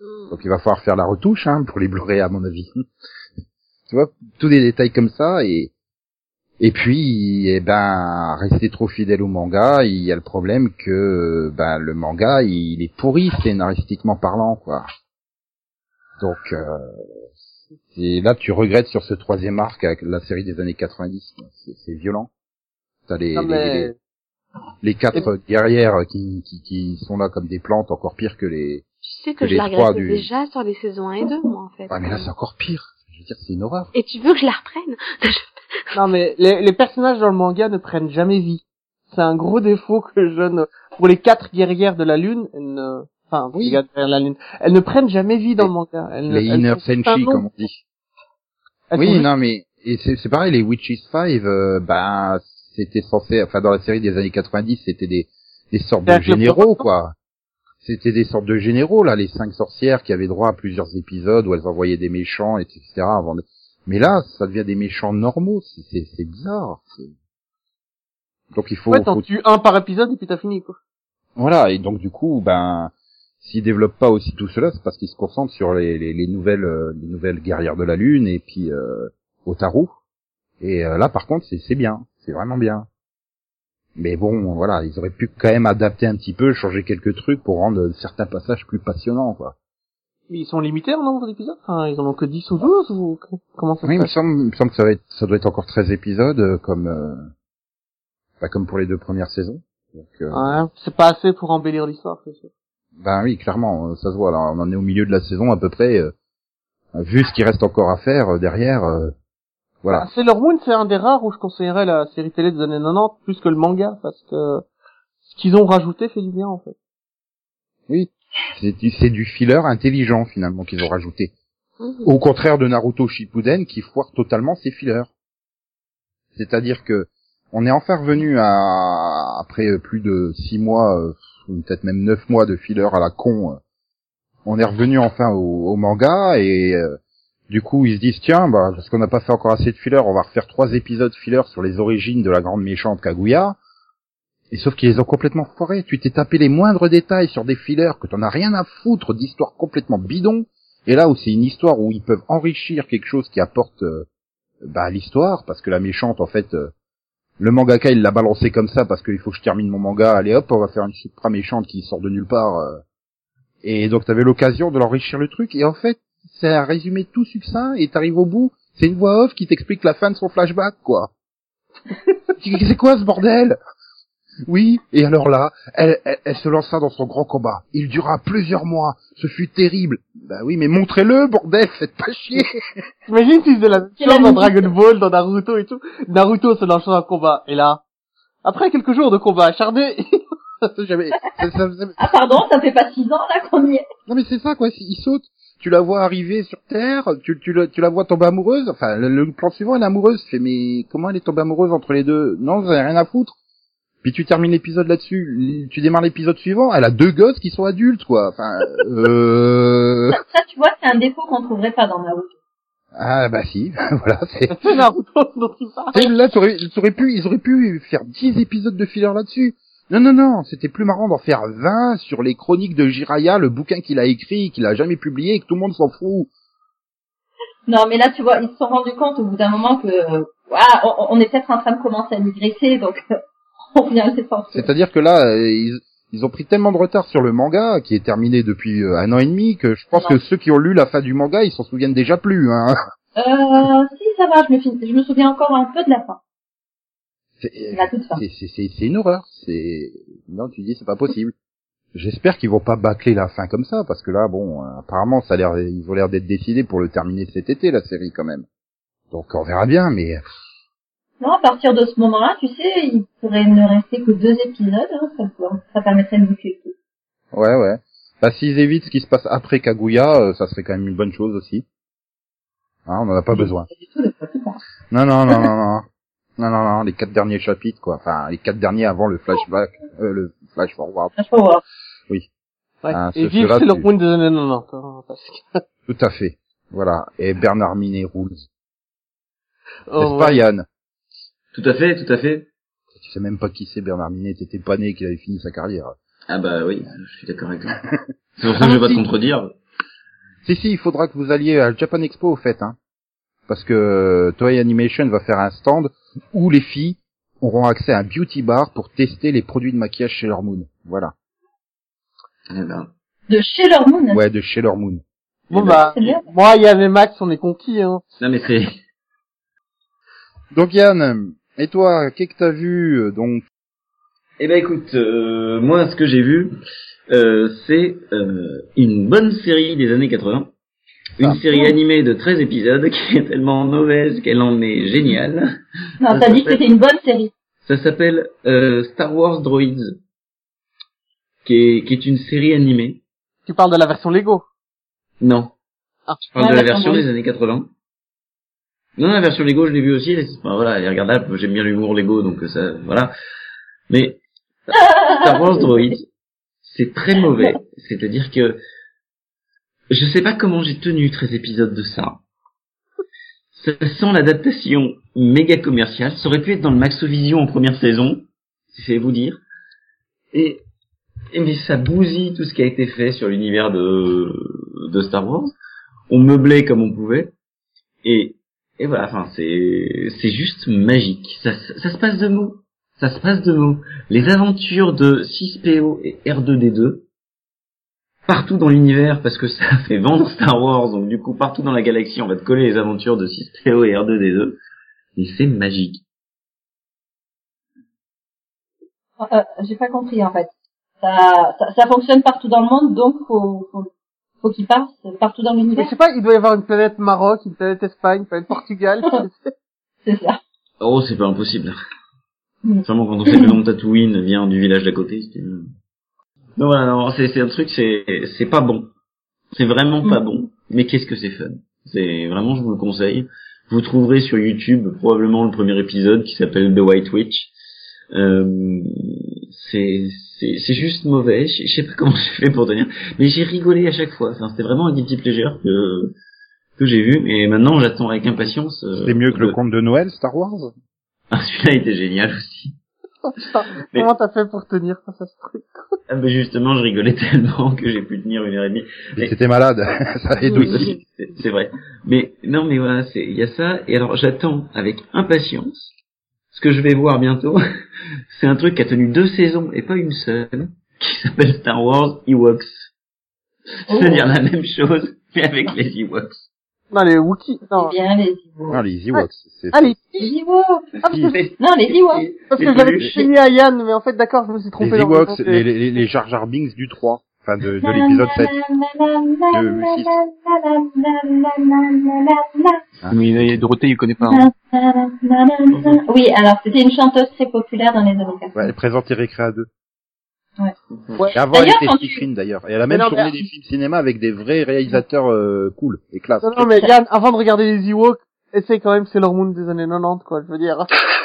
Mm. Donc il va falloir faire la retouche, hein, pour les Blu-ray à mon avis. tu vois, tous des détails comme ça et et puis, eh ben, rester trop fidèle au manga, il y a le problème que, ben, le manga, il est pourri scénaristiquement parlant, quoi. Donc, euh, et là, tu regrettes sur ce troisième arc avec la série des années 90. quoi. C'est- violent. T'as les, Non, les, mais... les, les quatre guerrières qui, qui, qui sont là comme des plantes, encore pire que les... Tu sais que Que je les la trois regrettais du- déjà sur les saisons 1 et 2, moi, en fait. Ouais, mais là, c'est encore pire. Je veux dire, c'est une horreur. Et tu veux que je la reprenne? Non, mais les, les personnages dans le manga ne prennent jamais vie. C'est un gros défaut que je ne... Pour les quatre guerrières de la Lune, elles ne... Enfin, Oui. les guerrières de la Lune, elles ne prennent jamais vie dans le manga. Elles Les Inner Senshi, comme on dit. Elles Oui, juste- non, mais et c'est c'est pareil, les Witches 5, euh, ben c'était censé, enfin dans la série des années 90, c'était des des sortes de généraux, quoi. C'était des sortes de généraux là, les cinq sorcières qui avaient droit à plusieurs épisodes où elles envoyaient des méchants, etc. Avant de... Mais là, ça devient des méchants normaux, c'est bizarre. Donc il faut, Ouais, t'en faut- tues un par épisode et puis t'as fini, quoi. voilà, et donc du coup, ben s'ils développent pas aussi tout cela, c'est parce qu'ils se concentrent sur les, les, les nouvelles euh, les nouvelles guerrières de la lune et puis euh, Otaru. Et euh, là, par contre, c'est c'est bien, c'est vraiment bien. Mais bon, voilà, ils auraient pu quand même adapter un petit peu, changer quelques trucs pour rendre certains passages plus passionnants, quoi. Mais ils sont limités en nombre d'épisodes Enfin, ils en ont que 10 ou 12 ou comment ça Oui, il me semble, il me semble que ça, va être, ça doit être encore 13 épisodes, euh, comme euh, pas comme pour les deux premières saisons. Donc, euh, Ouais, c'est pas assez pour embellir l'histoire, c'est sûr. Ben oui, clairement, euh, ça se voit. Là, on en est au milieu de la saison à peu près. euh, vu ce qui reste encore à faire derrière, euh, voilà. Ah, Sailor Moon, c'est un des rares où je conseillerais la série télé des années 90 plus que le manga, parce que ce qu'ils ont rajouté fait du bien, en fait. Oui, c'est du, c'est du filler intelligent finalement qu'ils ont rajouté. Mhm. Au contraire de Naruto Shippuden qui foire totalement ses fillers. C'est-à-dire que on est enfin revenu à après plus de six mois, euh, ou peut-être même neuf mois de filler à la con. euh, on est revenu enfin au, au manga et euh, du coup ils se disent tiens bah parce qu'on n'a pas fait encore assez de filler, on va refaire trois épisodes filler sur les origines de la grande méchante Kaguya. Et sauf qu'ils les ont complètement foirés. Tu t'es tapé les moindres détails sur des fillers que t'en as rien à foutre d'histoires complètement bidons. Et là où c'est une histoire où ils peuvent enrichir quelque chose qui apporte euh, bah, l'histoire, parce que la méchante en fait, euh, le mangaka il l'a balancé comme ça parce qu'il faut que je termine mon manga. Allez hop, on va faire une supra méchante qui sort de nulle part. euh. Et donc t'avais l'occasion de l'enrichir le truc. Et en fait, c'est un résumé tout succinct et t'arrives au bout, c'est une voix off qui t'explique la fin de son flashback, quoi. c'est quoi ce bordel? Oui, et alors là, elle, elle, elle se lança dans son grand combat. Il dura plusieurs mois. Ce fut terrible. Bah oui, mais montrez-le, bordel, faites pas chier. T'imagines si c'est la même chose dans. Dragon Ball, dans Naruto et tout. Naruto se lance dans un combat. Et là, après quelques jours de combat acharné, J'avais- ça- ça faisait- Ah pardon, ça fait pas six ans là qu'on y est. Non mais c'est ça quoi, il saute, tu la vois arriver sur Terre, tu, tu, la- tu la vois tomber amoureuse, enfin le, le plan suivant elle est amoureuse, tu fais mais comment elle est tombée amoureuse entre les deux? Non, vous avez rien à foutre. Puis tu termines l'épisode là-dessus, tu démarres l'épisode suivant, elle a deux gosses qui sont adultes quoi, enfin euh... Ça, ça, tu vois, c'est un défaut qu'on trouverait pas dans Naruto. Ah bah si, voilà, c'est... Naruto dont il parle. Et là, t'aurais, t'aurais pu, ils auraient pu faire 10 épisodes de filler là-dessus. Non, non, non, c'était plus marrant d'en faire 20 sur les chroniques de Jiraya, le bouquin qu'il a écrit, qu'il a jamais publié et que tout le monde s'en fout. Non, mais là, tu vois, ils se sont rendus compte au bout d'un moment que, euh, voilà, on, on est peut-être en train de commencer à digresser, donc on à l'essentiel. C'est-à-dire que là, euh, ils, ils ont pris tellement de retard sur le manga, qui est terminé depuis euh, un an et demi, que je pense Non. que ceux qui ont lu la fin du manga, ils s'en souviennent déjà plus. Hein. Euh, si, ça va, je me, je me souviens encore un peu de la fin. C'est, fin. c'est, une horreur. C'est non, tu dis c'est pas possible. J'espère qu'ils vont pas bâcler la fin comme ça, parce que là, bon, euh, apparemment, ça a l'air, ils ont l'air d'être décidés pour le terminer cet été, la série quand même. Donc on verra bien, mais Non, à partir de ce moment-là, tu sais, il pourrait ne rester que deux épisodes, hein, ça, ça permettrait de boucler le tout. ouais, ouais. Bah, s'ils évitent ce qui se passe après Kaguya, euh, ça serait quand même une bonne chose aussi. Hein, on en a pas besoin. Du tout penses. Non, non, non, non, non. Non, non, non, les quatre derniers chapitres, quoi. Enfin, les quatre derniers avant le flashback, euh, le flash forward. Je peux voir. Ouais. Ah, et vive Sailor Moon des années 90. hein, parce que... Tout à fait. Voilà. Et Bernard Minet rules. Oh, N'est-ce pas. Yann? Tout à fait, tout à fait. Tu sais même pas qui c'est Bernard Minet, t'étais pas né qu'il avait fini sa carrière. Ah bah oui, je suis d'accord avec toi. C'est pour ça que je vais pas te contredire. Si, si, il faudra que vous alliez à Japan Expo, au fait, hein. Parce que Toei Animation va faire un stand où les filles auront accès à un beauty bar pour tester les produits de maquillage chez leur Moon. Voilà. Eh ben, De Sailor Moon. Ouais, de chez leur Moon. Bon Eh ben, bah, c'est bien. moi, Yann et Max, on est conquis, hein. non mais c'est, Donc Yann, et toi, qu'est-ce que t'as vu, euh, donc Eh ben écoute, euh, moi ce que j'ai vu, euh, c'est euh, une bonne série des années 80. Une série animée de 13 épisodes qui est tellement mauvaise qu'elle en est géniale. Non, Ça t'as dit que s'appelle- c'était une bonne série. Ça s'appelle euh, Star Wars Droids, qui est, qui est une série animée. Tu parles de la version Lego. Non, Ah, je parle Ouais, de la version des années 80. Non, la version Lego, je l'ai vue aussi. elle est- enfin, voilà, elle est regardable. J'aime bien l'humour Lego, donc euh, ça, voilà. Mais Star Wars Droids, c'est très mauvais. C'est-à-dire que je sais pas comment j'ai tenu 13 épisodes de ça. Ça sent l'adaptation méga commerciale. Ça aurait pu être dans le Maxovision en première saison, si c'est vous dire. Et, et mais ça bousille tout ce qui a été fait sur l'univers de, de Star Wars. On meublait comme on pouvait. Et, et voilà, enfin, c'est, c'est juste magique. Ça, se passe de mots. Ça se passe de mots. Les aventures de 6PO et R2D2, partout dans l'univers, parce que ça fait vendre Star Wars, donc du coup, partout dans la galaxie, on va te coller les aventures de 6PO et R2D2. Et c'est magique. Euh, J'ai pas compris en fait. Ça, ça, ça fonctionne partout dans le monde, donc faut, faut, faut qu'il passe partout dans Mais l'univers. je sais pas, il doit y avoir une planète Maroc, une planète Espagne, une planète Portugal. C'est ça. Oh, c'est pas impossible. Mm. Vraiment, quand on sait que le nom de Tatooine vient du village d'à côté, c'est... Non, voilà, non, c'est, c'est un truc, c'est, c'est pas bon. C'est vraiment pas Mm. bon. Mais qu'est-ce que c'est fun? C'est, vraiment, je vous le conseille. Vous trouverez sur YouTube probablement le premier épisode qui s'appelle The White Witch. Euh, c'est, c'est, c'est juste mauvais. Je, sais pas comment j'ai fait pour tenir. Mais j'ai rigolé à chaque fois. Enfin, c'était vraiment un guilty pleasure que, que j'ai vu. Et maintenant, j'attends avec impatience. euh, C'est mieux que le le- conte de Noël, Star Wars? Ah, celui-là était génial aussi. Mais- comment t'as fait pour tenir face à ce truc Ah, mais justement, je rigolais tellement que j'ai pu tenir une heure et demie. Mais- C'était malade, ça aide Oui, aussi. c'est- c'est vrai. Mais non, mais voilà, c'est il y a ça. Et alors, j'attends avec impatience ce que je vais voir bientôt. c'est un truc qui a tenu deux saisons et pas une seule, qui s'appelle Star Wars Ewoks. Oh. C'est-à-dire la même chose Mais avec les Ewoks. Non, les Wookiees. Non. C'est bien les Ewoks. Non, les Ewoks. c'est- Ah, les Ewoks. Ah, parce que, Non, les Ewoks. parce que j'avais fini à Yann, mais en fait, d'accord, je me suis trompé. Les Ewoks, les, les, les Jar Jar Binks du 3. Enfin, de, de l'épisode 7. De six. Mais Dorothée, il connaît pas. hein. Oui, alors c'était une chanteuse très populaire dans les années 80. Ouais, elle présente Récréa 2. Ouais. Et avant, elle était quand d'ailleurs. Et elle a même non, tourné mais- des films cinéma avec des vrais réalisateurs euh, cool et classe. Non, non, mais Yann, avant de regarder les Ewoks, essaye quand même Sailor Moon des années 90, quoi, je veux dire.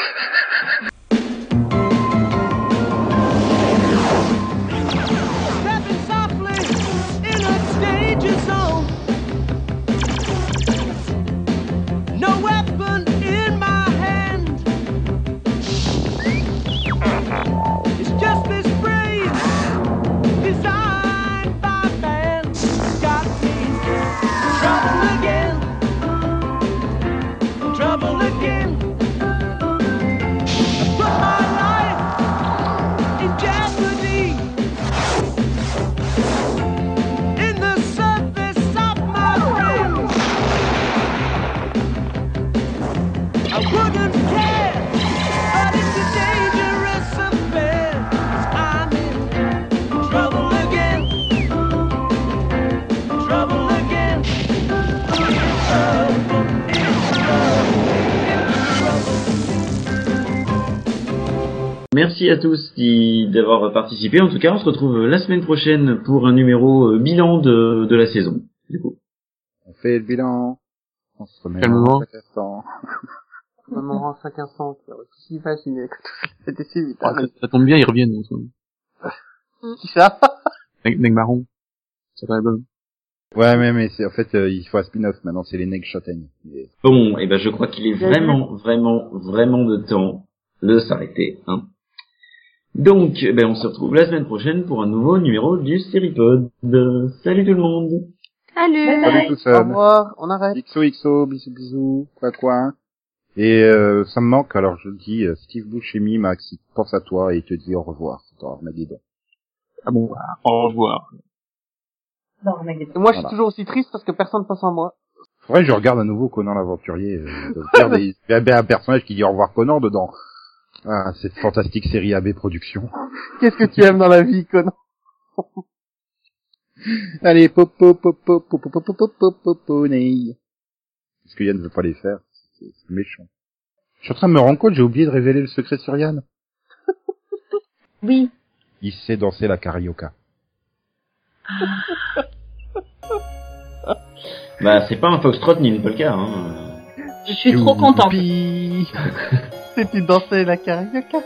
Merci à tous d'avoir participé. En tout cas, on se retrouve la semaine prochaine pour un numéro euh, bilan de, de la saison. Du coup. On fait le bilan. On se remet chaque instant. On me rend chaque instant, c'est si facile, que tout ça, si vite. Ah, ça, ça tombe bien, ils reviennent. en ce moment. mais Qui ça? Meg Marron. Ça va bon. Ouais, mais, mais c'est, en fait, euh, il faut un spin-off maintenant, c'est les Neg Châtaignes. Bon, et ben je crois qu'il est vraiment, vraiment, vraiment de temps de s'arrêter. Hein. Donc, eh ben on se retrouve la semaine prochaine pour un nouveau numéro du Seripod. Salut tout le monde Salut. Bye bye. Salut tout Au seul. revoir, on arrête. XOXO, bisous bisous, quoi quoi. Et euh, ça me manque, alors je le dis, euh, Steve Buscemi, Max, il pense à toi et il te dit au revoir dans Armageddon. Ah bon, bah, au revoir. Non, moi, je suis Voilà. toujours aussi triste parce que personne pense en moi. Faudrait que je regarde à nouveau Conan l'aventurier. Euh, il y a bien un personnage qui dit au revoir Conan dedans. Ah, cette fantastique série AB Productions. Qu'est-ce que tu aimes dans la vie, Conan? Allez, pop pop pop pop pop pop pop pop pop. Parce que Yann ne veut pas les faire, c'est c'est méchant. Je suis en train de me rendre compte, j'ai oublié de révéler le secret sur Yann. Oui. Il sait danser la carioca. Bah c'est pas un foxtrot ni une polka. Hein. Je suis trop contente. C'était danser la carioca.